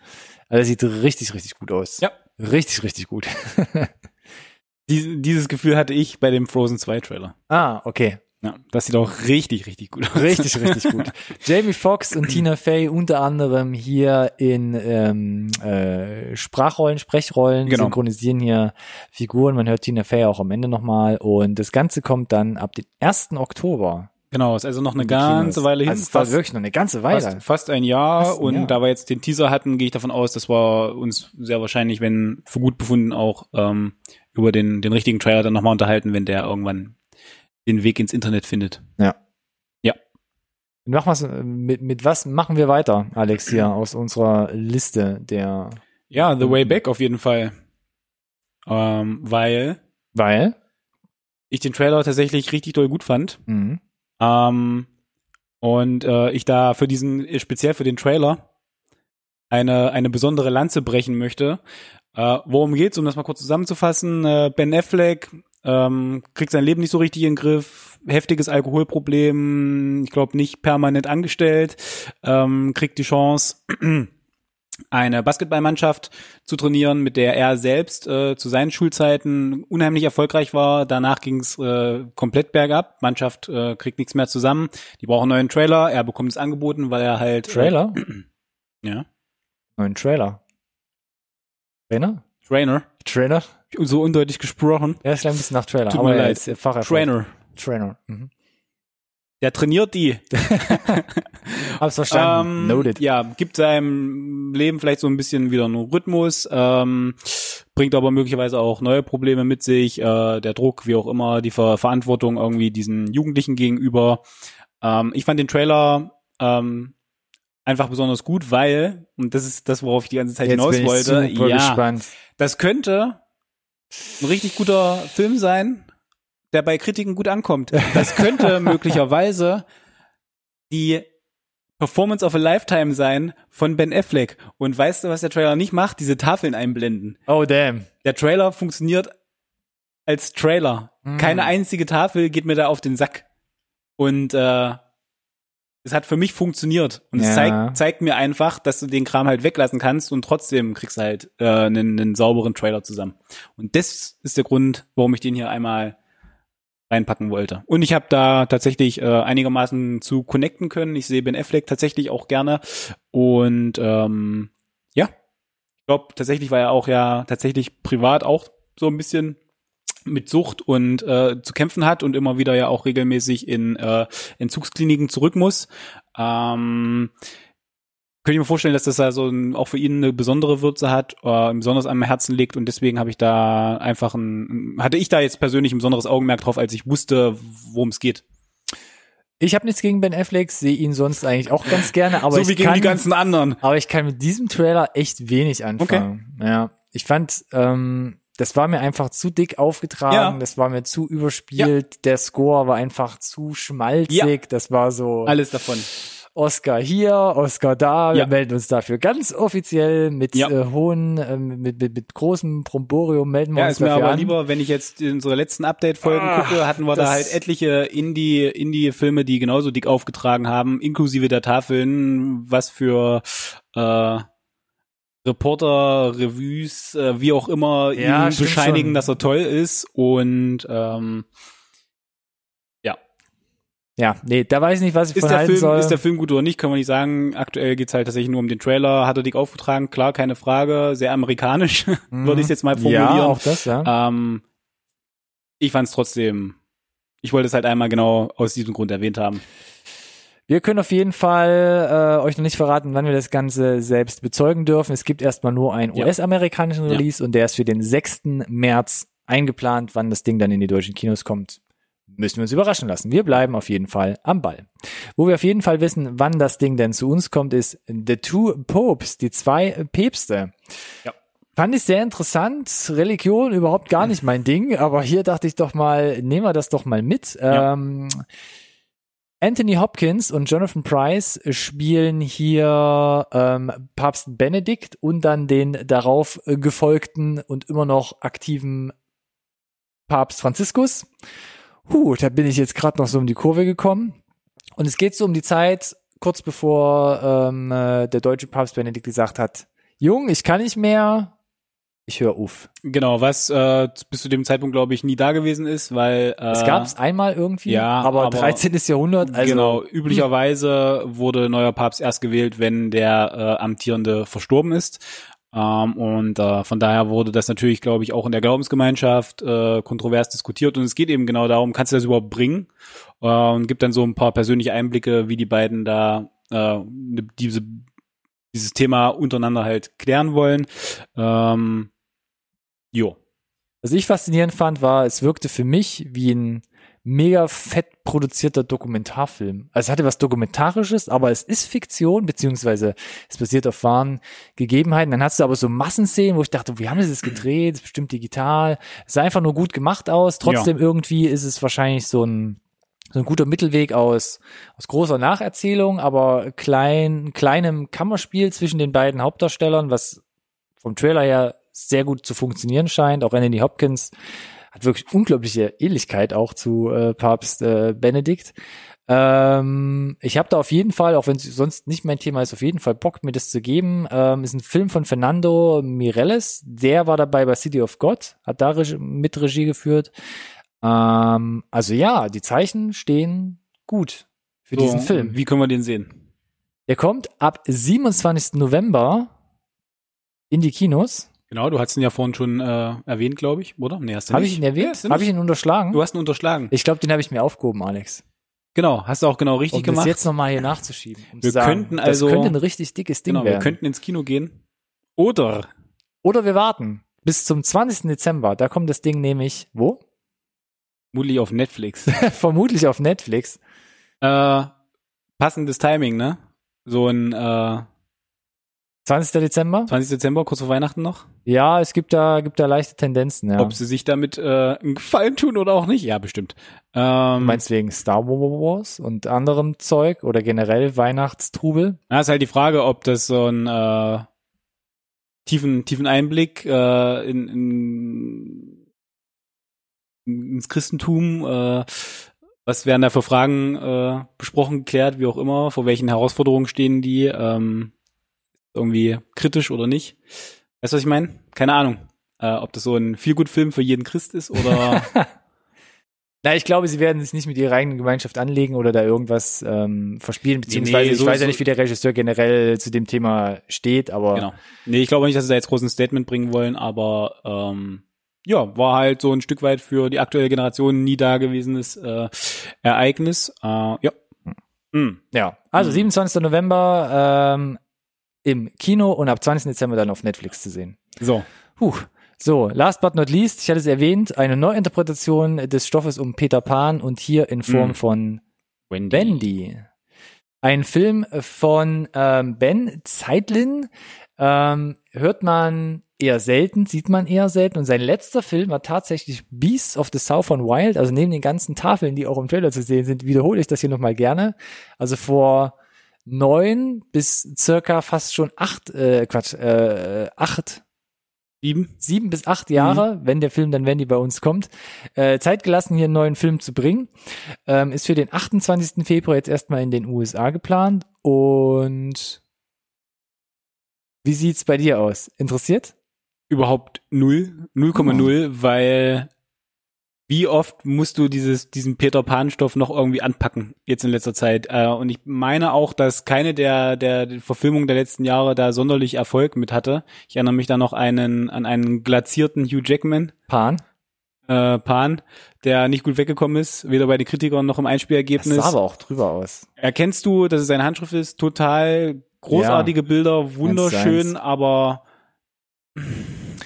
Also das sieht richtig richtig gut aus. Ja. Richtig richtig gut. Dies, dieses Gefühl hatte ich bei dem Frozen 2 Trailer. ah, okay. Ja, das sieht auch richtig, richtig gut aus. Richtig, richtig gut. Jamie Foxx und Tina Fey unter anderem hier in ähm, äh, Sprachrollen, Sprechrollen, Genau. synchronisieren hier Figuren. Man hört Tina Fey auch am Ende nochmal. Und das Ganze kommt dann ab dem 1. Oktober. Genau, ist also noch eine in die Kinos. ganze Weile hin. Also es war wirklich noch eine ganze Weile. fast, fast ein Jahr. Fast ein und Jahr. da wir jetzt den Teaser hatten, gehe ich davon aus, dass wir uns sehr wahrscheinlich, wenn für gut befunden, auch ähm, über den, den richtigen Trailer dann nochmal unterhalten, wenn der irgendwann den Weg ins Internet findet. Mach was, mit, mit was machen wir weiter, Alex, hier aus unserer Liste der, Ja, The. Way Back auf jeden Fall. Ähm, weil weil, ich den Trailer tatsächlich richtig doll gut fand. mhm. Ähm, und äh, ich da für diesen, speziell für den Trailer, eine, eine besondere Lanze brechen möchte. Äh, worum geht's, um das mal kurz zusammenzufassen? Äh, ben Affleck ähm, kriegt sein Leben nicht so richtig in den Griff, heftiges Alkoholproblem, ich glaube nicht permanent angestellt, ähm, kriegt die Chance, eine Basketballmannschaft zu trainieren, mit der er selbst äh, zu seinen Schulzeiten unheimlich erfolgreich war. Danach ging es äh, komplett bergab. Mannschaft äh, kriegt nichts mehr zusammen. Die brauchen einen neuen Trailer. Er bekommt es angeboten, weil er halt Trailer? Äh, ja, Neuen Trailer. Trainer? Trainer. Trailer? So undeutlich gesprochen. Ja, es klang ein bisschen nach Trailer. Tut aber mir er leid. ist Facher. Trainer. Trainer. Mhm. Der trainiert die. Hab's verstanden. Ähm, Noted. Ja, gibt seinem Leben vielleicht so ein bisschen wieder einen Rhythmus, ähm, bringt aber möglicherweise auch neue Probleme mit sich, äh, der Druck, wie auch immer, die Ver Verantwortung irgendwie diesen Jugendlichen gegenüber. Ähm, ich fand den Trailer ähm, einfach besonders gut, weil, und das ist das, worauf ich die ganze Zeit Jetzt hinaus bin ich wollte, ja, gespannt. das könnte ein richtig guter Film sein, der bei Kritiken gut ankommt. Das könnte möglicherweise die Performance of a Lifetime sein von Ben Affleck. Und weißt du, was der Trailer nicht macht? Diese Tafeln einblenden. Oh, damn. Der Trailer funktioniert als Trailer. Mm. Keine einzige Tafel geht mir da auf den Sack. Und äh, es hat für mich funktioniert. Und es Ja. zeigt, zeigt mir einfach, dass du den Kram halt weglassen kannst und trotzdem kriegst du halt äh, einen, einen sauberen Trailer zusammen. Und das ist der Grund, warum ich den hier einmal reinpacken wollte. Und ich habe da tatsächlich äh, einigermaßen zu connecten können. Ich sehe Ben Affleck tatsächlich auch gerne. Und ähm, ja, ich glaube, tatsächlich war er auch ja tatsächlich privat auch so ein bisschen mit Sucht und äh, zu kämpfen hat und immer wieder ja auch regelmäßig in äh, Entzugskliniken zurück muss. Ähm, könnte ich mir vorstellen, dass das also ein, auch für ihn eine besondere Würze hat, äh, besonders am Herzen liegt und deswegen habe ich da einfach ein, hatte ich da jetzt persönlich ein besonderes Augenmerk drauf, als ich wusste, worum es geht. Ich habe nichts gegen Ben Affleck, sehe ihn sonst eigentlich auch ganz gerne, aber so ich wie gegen kann, die ganzen anderen. aber ich kann mit diesem Trailer echt wenig anfangen. Ja, ich fand, ähm, das war mir einfach zu dick aufgetragen, Ja. das war mir zu überspielt, der Score war einfach zu schmalzig, das war so Alles davon. Oscar hier, Oscar da, wir Ja. melden uns dafür ganz offiziell mit Ja. äh, hohen, ähm, mit, mit, mit großem Bromborium melden wir Ja, uns ist mir dafür aber an. lieber, wenn ich jetzt in unsere letzten Update-Folgen Ah, gucke, hatten wir da halt etliche Indie, Indie-Filme, die genauso dick aufgetragen haben, inklusive der Tafeln, was für äh, Reporter, Revues, äh, wie auch immer, Ja, ihm bescheinigen, schon. dass er toll ist. Und ähm, Ja, nee, da weiß ich nicht, was ich ist von der, Film, soll. ist der Film gut oder nicht, können wir nicht sagen. Aktuell geht's halt tatsächlich nur um den Trailer. Hat er dick aufgetragen? Klar, keine Frage. Sehr amerikanisch, würde ich jetzt mal formulieren. Mhm. Ja, auch das, ja. Ähm, ich fand es trotzdem. Ich wollte es halt einmal genau aus diesem Grund erwähnt haben. Wir können auf jeden Fall äh, euch noch nicht verraten, wann wir das Ganze selbst bezeugen dürfen. Es gibt erstmal nur einen Ja. US-amerikanischen Ja. Release und der ist für den 6. März eingeplant. Wann das Ding dann in die deutschen Kinos kommt, müssen wir uns überraschen lassen. Wir bleiben auf jeden Fall am Ball. Wo wir auf jeden Fall wissen, wann das Ding denn zu uns kommt, ist The Two Popes, die zwei Päpste. Ja. Fand ich sehr interessant. Religion überhaupt gar nicht mein Ding, aber hier dachte ich doch mal, nehmen wir das doch mal mit. Ja. Ähm, Anthony Hopkins und Jonathan Price spielen hier ähm, Papst Benedikt und dann den darauf gefolgten und immer noch aktiven Papst Franziskus. Huh, da bin ich jetzt gerade noch so um die Kurve gekommen. Und es geht so um die Zeit, kurz bevor ähm, äh, der deutsche Papst Benedikt gesagt hat, Jung, ich kann nicht mehr, ich höre auf. Genau, was äh, bis zu dem Zeitpunkt, glaube ich, nie da gewesen ist, weil äh, Es gab es einmal irgendwie, ja, aber, aber- 13. Jahrhundert, also genau, üblicherweise wurde neuer Papst erst gewählt, wenn der äh, amtierende verstorben ist. Ähm, und äh, von daher wurde das natürlich, glaube ich, auch in der Glaubensgemeinschaft äh, kontrovers diskutiert. Und es geht eben genau darum, kannst du das überhaupt bringen? Äh, und gibt dann so ein paar persönliche Einblicke, wie die beiden da äh, diese, dieses Thema untereinander halt klären wollen. Ähm, jo. Was ich faszinierend fand, war, es wirkte für mich wie ein mega fett produzierter Dokumentarfilm. Also es hatte was Dokumentarisches, aber es ist Fiktion, beziehungsweise es basiert auf wahren Gegebenheiten. Dann hast du aber so Massenszenen, wo ich dachte, wie haben sie das gedreht? Das ist bestimmt digital. Es sah einfach nur gut gemacht aus. Trotzdem irgendwie ist es wahrscheinlich so ein so ein guter Mittelweg aus, aus großer Nacherzählung, aber klein, kleinem Kammerspiel zwischen den beiden Hauptdarstellern, was vom Trailer her sehr gut zu funktionieren scheint. Auch Anthony Hopkins hat wirklich unglaubliche Ähnlichkeit auch zu äh, Papst äh, Benedikt. Ähm, ich habe da auf jeden Fall, auch wenn es sonst nicht mein Thema ist, auf jeden Fall Bock, mir das zu geben. Ähm, ist ein Film von Fernando Mireles. Der war dabei bei City of God, hat da Reg mit Regie geführt. Ähm, also ja, die Zeichen stehen gut für So, diesen Film. Wie können wir den sehen? Der kommt ab 27. November in die Kinos. Genau, du hast ihn ja vorhin schon äh, erwähnt, glaube ich, oder? Nee, hast du Habe nicht. ich ihn erwähnt? Ja, habe ich ihn unterschlagen? Du hast ihn unterschlagen. Ich glaube, den habe ich mir aufgehoben, Alex. Genau, hast du auch genau richtig Um das gemacht. jetzt nochmal hier nachzuschieben. Um Wir sagen, könnten also- das könnte ein richtig dickes Ding genau, wir werden. könnten ins Kino gehen. Oder Oder wir warten bis zum 20. Dezember. Da kommt das Ding nämlich, wo? Muli auf Netflix. Vermutlich auf Netflix. äh, passendes Timing, ne? So ein äh, 20. Dezember? 20. Dezember, kurz vor Weihnachten noch. Ja, es gibt da, gibt da leichte Tendenzen, ja. Ob sie sich damit äh, einen Gefallen tun oder auch nicht? Ja, bestimmt. Ähm, Du meinst wegen Star Wars und anderem Zeug oder generell Weihnachtstrubel? Ja, ist halt die Frage, ob das so ein äh, tiefen, tiefen Einblick äh, in, in, ins Christentum, äh, was werden da für Fragen äh, besprochen, geklärt, wie auch immer, vor welchen Herausforderungen stehen die, ähm, irgendwie kritisch oder nicht. Weißt du, was ich meine? Keine Ahnung. Äh, ob das so ein Feelgood-Film für jeden Christ ist oder Na, ich glaube, sie werden sich nicht mit ihrer eigenen Gemeinschaft anlegen oder da irgendwas ähm, verspielen, beziehungsweise nee, ich so- weiß ja nicht, wie der Regisseur generell zu dem Thema steht, aber Genau. Nee, ich glaube nicht, dass sie da jetzt groß ein Statement bringen wollen, aber ähm, ja, war halt so ein Stück weit für die aktuelle Generation nie dagewesenes äh, Ereignis. Äh, ja. Hm. ja. Also Mhm. 27. November ähm, im Kino und ab 20. Dezember dann auf Netflix zu sehen. So. Puh. So, last but not least, ich hatte es erwähnt, eine Neuinterpretation des Stoffes um Peter Pan und hier in Form Mhm. von Wendy. Wendy. Ein Film von ähm, Ben Zeitlin. Ähm, hört man eher selten, sieht man eher selten. Und sein letzter Film war tatsächlich Beasts of the Southern Wild. Also neben den ganzen Tafeln, die auch im Trailer zu sehen sind, wiederhole ich das hier nochmal gerne. Also vor neun bis circa fast schon acht, äh, Quatsch, äh, acht Sieben. sieben bis acht Jahre, wenn der Film dann Wendy bei uns kommt, äh, Zeit gelassen, hier einen neuen Film zu bringen. Ähm, ist für den 28. Februar jetzt erstmal in den USA geplant. Und wie sieht's bei dir aus? Interessiert? Überhaupt null. 0,0, weil wie oft musst du dieses, diesen Peter Pan-Stoff noch irgendwie anpacken, jetzt in letzter Zeit? Äh, und ich meine auch, dass keine der, der Verfilmungen der letzten Jahre da sonderlich Erfolg mit hatte. Ich erinnere mich da noch einen, an einen glazierten Hugh Jackman, Pan? äh, Pan, der nicht gut weggekommen ist, weder bei den Kritikern noch im Das Einspielergebnis. sah aber auch drüber aus. Erkennst du, dass es seine Handschrift ist? Total großartige Bilder, wunderschön, eins. aber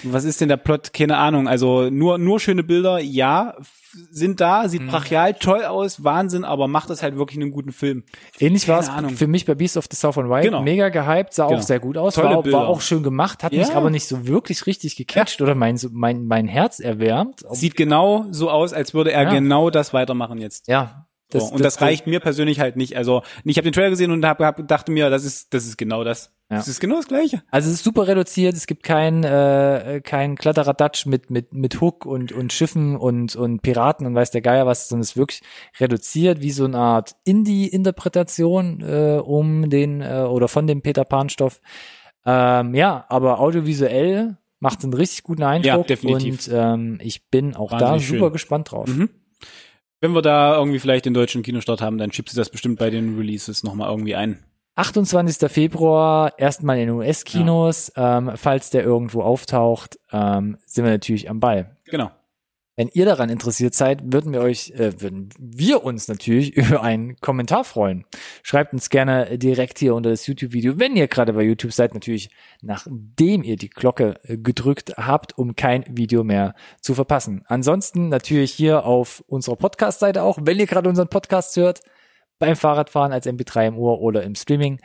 was ist denn der Plot? Keine Ahnung. Also nur nur schöne Bilder, ja, sind da, sieht Mhm. brachial toll aus, Wahnsinn, aber macht es halt wirklich einen guten Film. Ähnlich war es für mich bei Beast of the Southern Wild. Genau. Mega gehypt, sah Genau. auch sehr gut aus, Tolle war, Bilder. war auch schön gemacht, hat Ja. mich aber nicht so wirklich richtig gecatcht oder mein, mein, mein Herz erwärmt. Sieht genau so aus, als würde er Ja. genau das weitermachen jetzt. ja. so, und das, reicht mir persönlich halt nicht. Also ich habe den Trailer gesehen und hab, hab, dachte mir, das ist das ist genau das. Ja. Das ist genau das Gleiche. Also es ist super reduziert, es gibt kein, äh, kein Kladderadatsch mit, mit, mit Hook und, und Schiffen und, und Piraten und weiß der Geier was, sondern es ist wirklich reduziert wie so eine Art Indie-Interpretation äh, um den äh, oder von dem Peter Pan-Stoff. Ähm, ja, aber audiovisuell macht einen richtig guten Eindruck Ja, definitiv. und ähm, ich bin auch da Wahnsinnig super schön. gespannt drauf. Mhm. Wenn wir da irgendwie vielleicht den deutschen Kinostart haben, dann schiebst du das bestimmt bei den Releases nochmal irgendwie ein. 28. Februar erstmal in den US-Kinos. Ähm, falls der irgendwo auftaucht, ähm, sind wir natürlich am Ball. Genau. Wenn ihr daran interessiert seid, würden wir euch, äh, würden wir uns natürlich über einen Kommentar freuen. Schreibt uns gerne direkt hier unter das YouTube-Video, wenn ihr gerade bei YouTube seid, natürlich nachdem ihr die Glocke äh, gedrückt habt, um kein Video mehr zu verpassen. Ansonsten natürlich hier auf unserer Podcast-Seite auch, wenn ihr gerade unseren Podcast hört, beim Fahrradfahren als MP3 im Ohr oder im Streaming.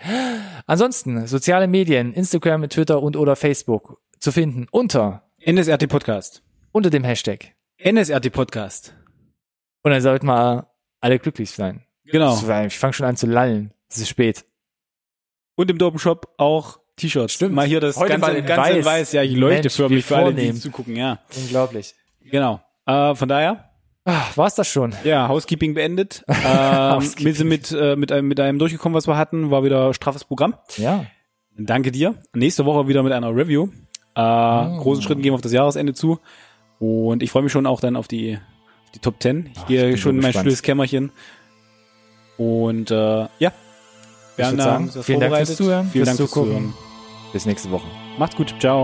Ansonsten soziale Medien, Instagram, Twitter und oder Facebook zu finden unter NSRT Podcast. unter dem Hashtag. NSRT Podcast. Und dann sollten wir alle glücklich sein. Genau. Ich fange schon an zu lallen. Es ist spät. Und im Dopen Shop auch T-Shirts. Stimmt. Mal hier das Heute ganze, in ganze weiß. weiß. Ja, ich leuchte Mensch, für mich, für alle, die zugucken, ja. Unglaublich. Genau. Äh, von daher, Ach, war's das schon? ja, Housekeeping beendet. ähm, Housekeeping. wir sind mit, äh, mit, einem, mit einem durchgekommen, was wir hatten. War wieder straffes Programm. Ja. Danke dir. Nächste Woche wieder mit einer Review. Äh, Oh. Großen Schritten gehen wir auf das Jahresende zu. Und ich freue mich schon auch dann auf die, die Top 10. Ich Ach, gehe ich schon in mein stilles Kämmerchen. Und äh, ja, wir Ich haben sagen, vielen Dank fürs. Zuhören, Vielen fürs Dank fürs. Zuhören. Bis nächste Woche. Macht's gut. Ciao.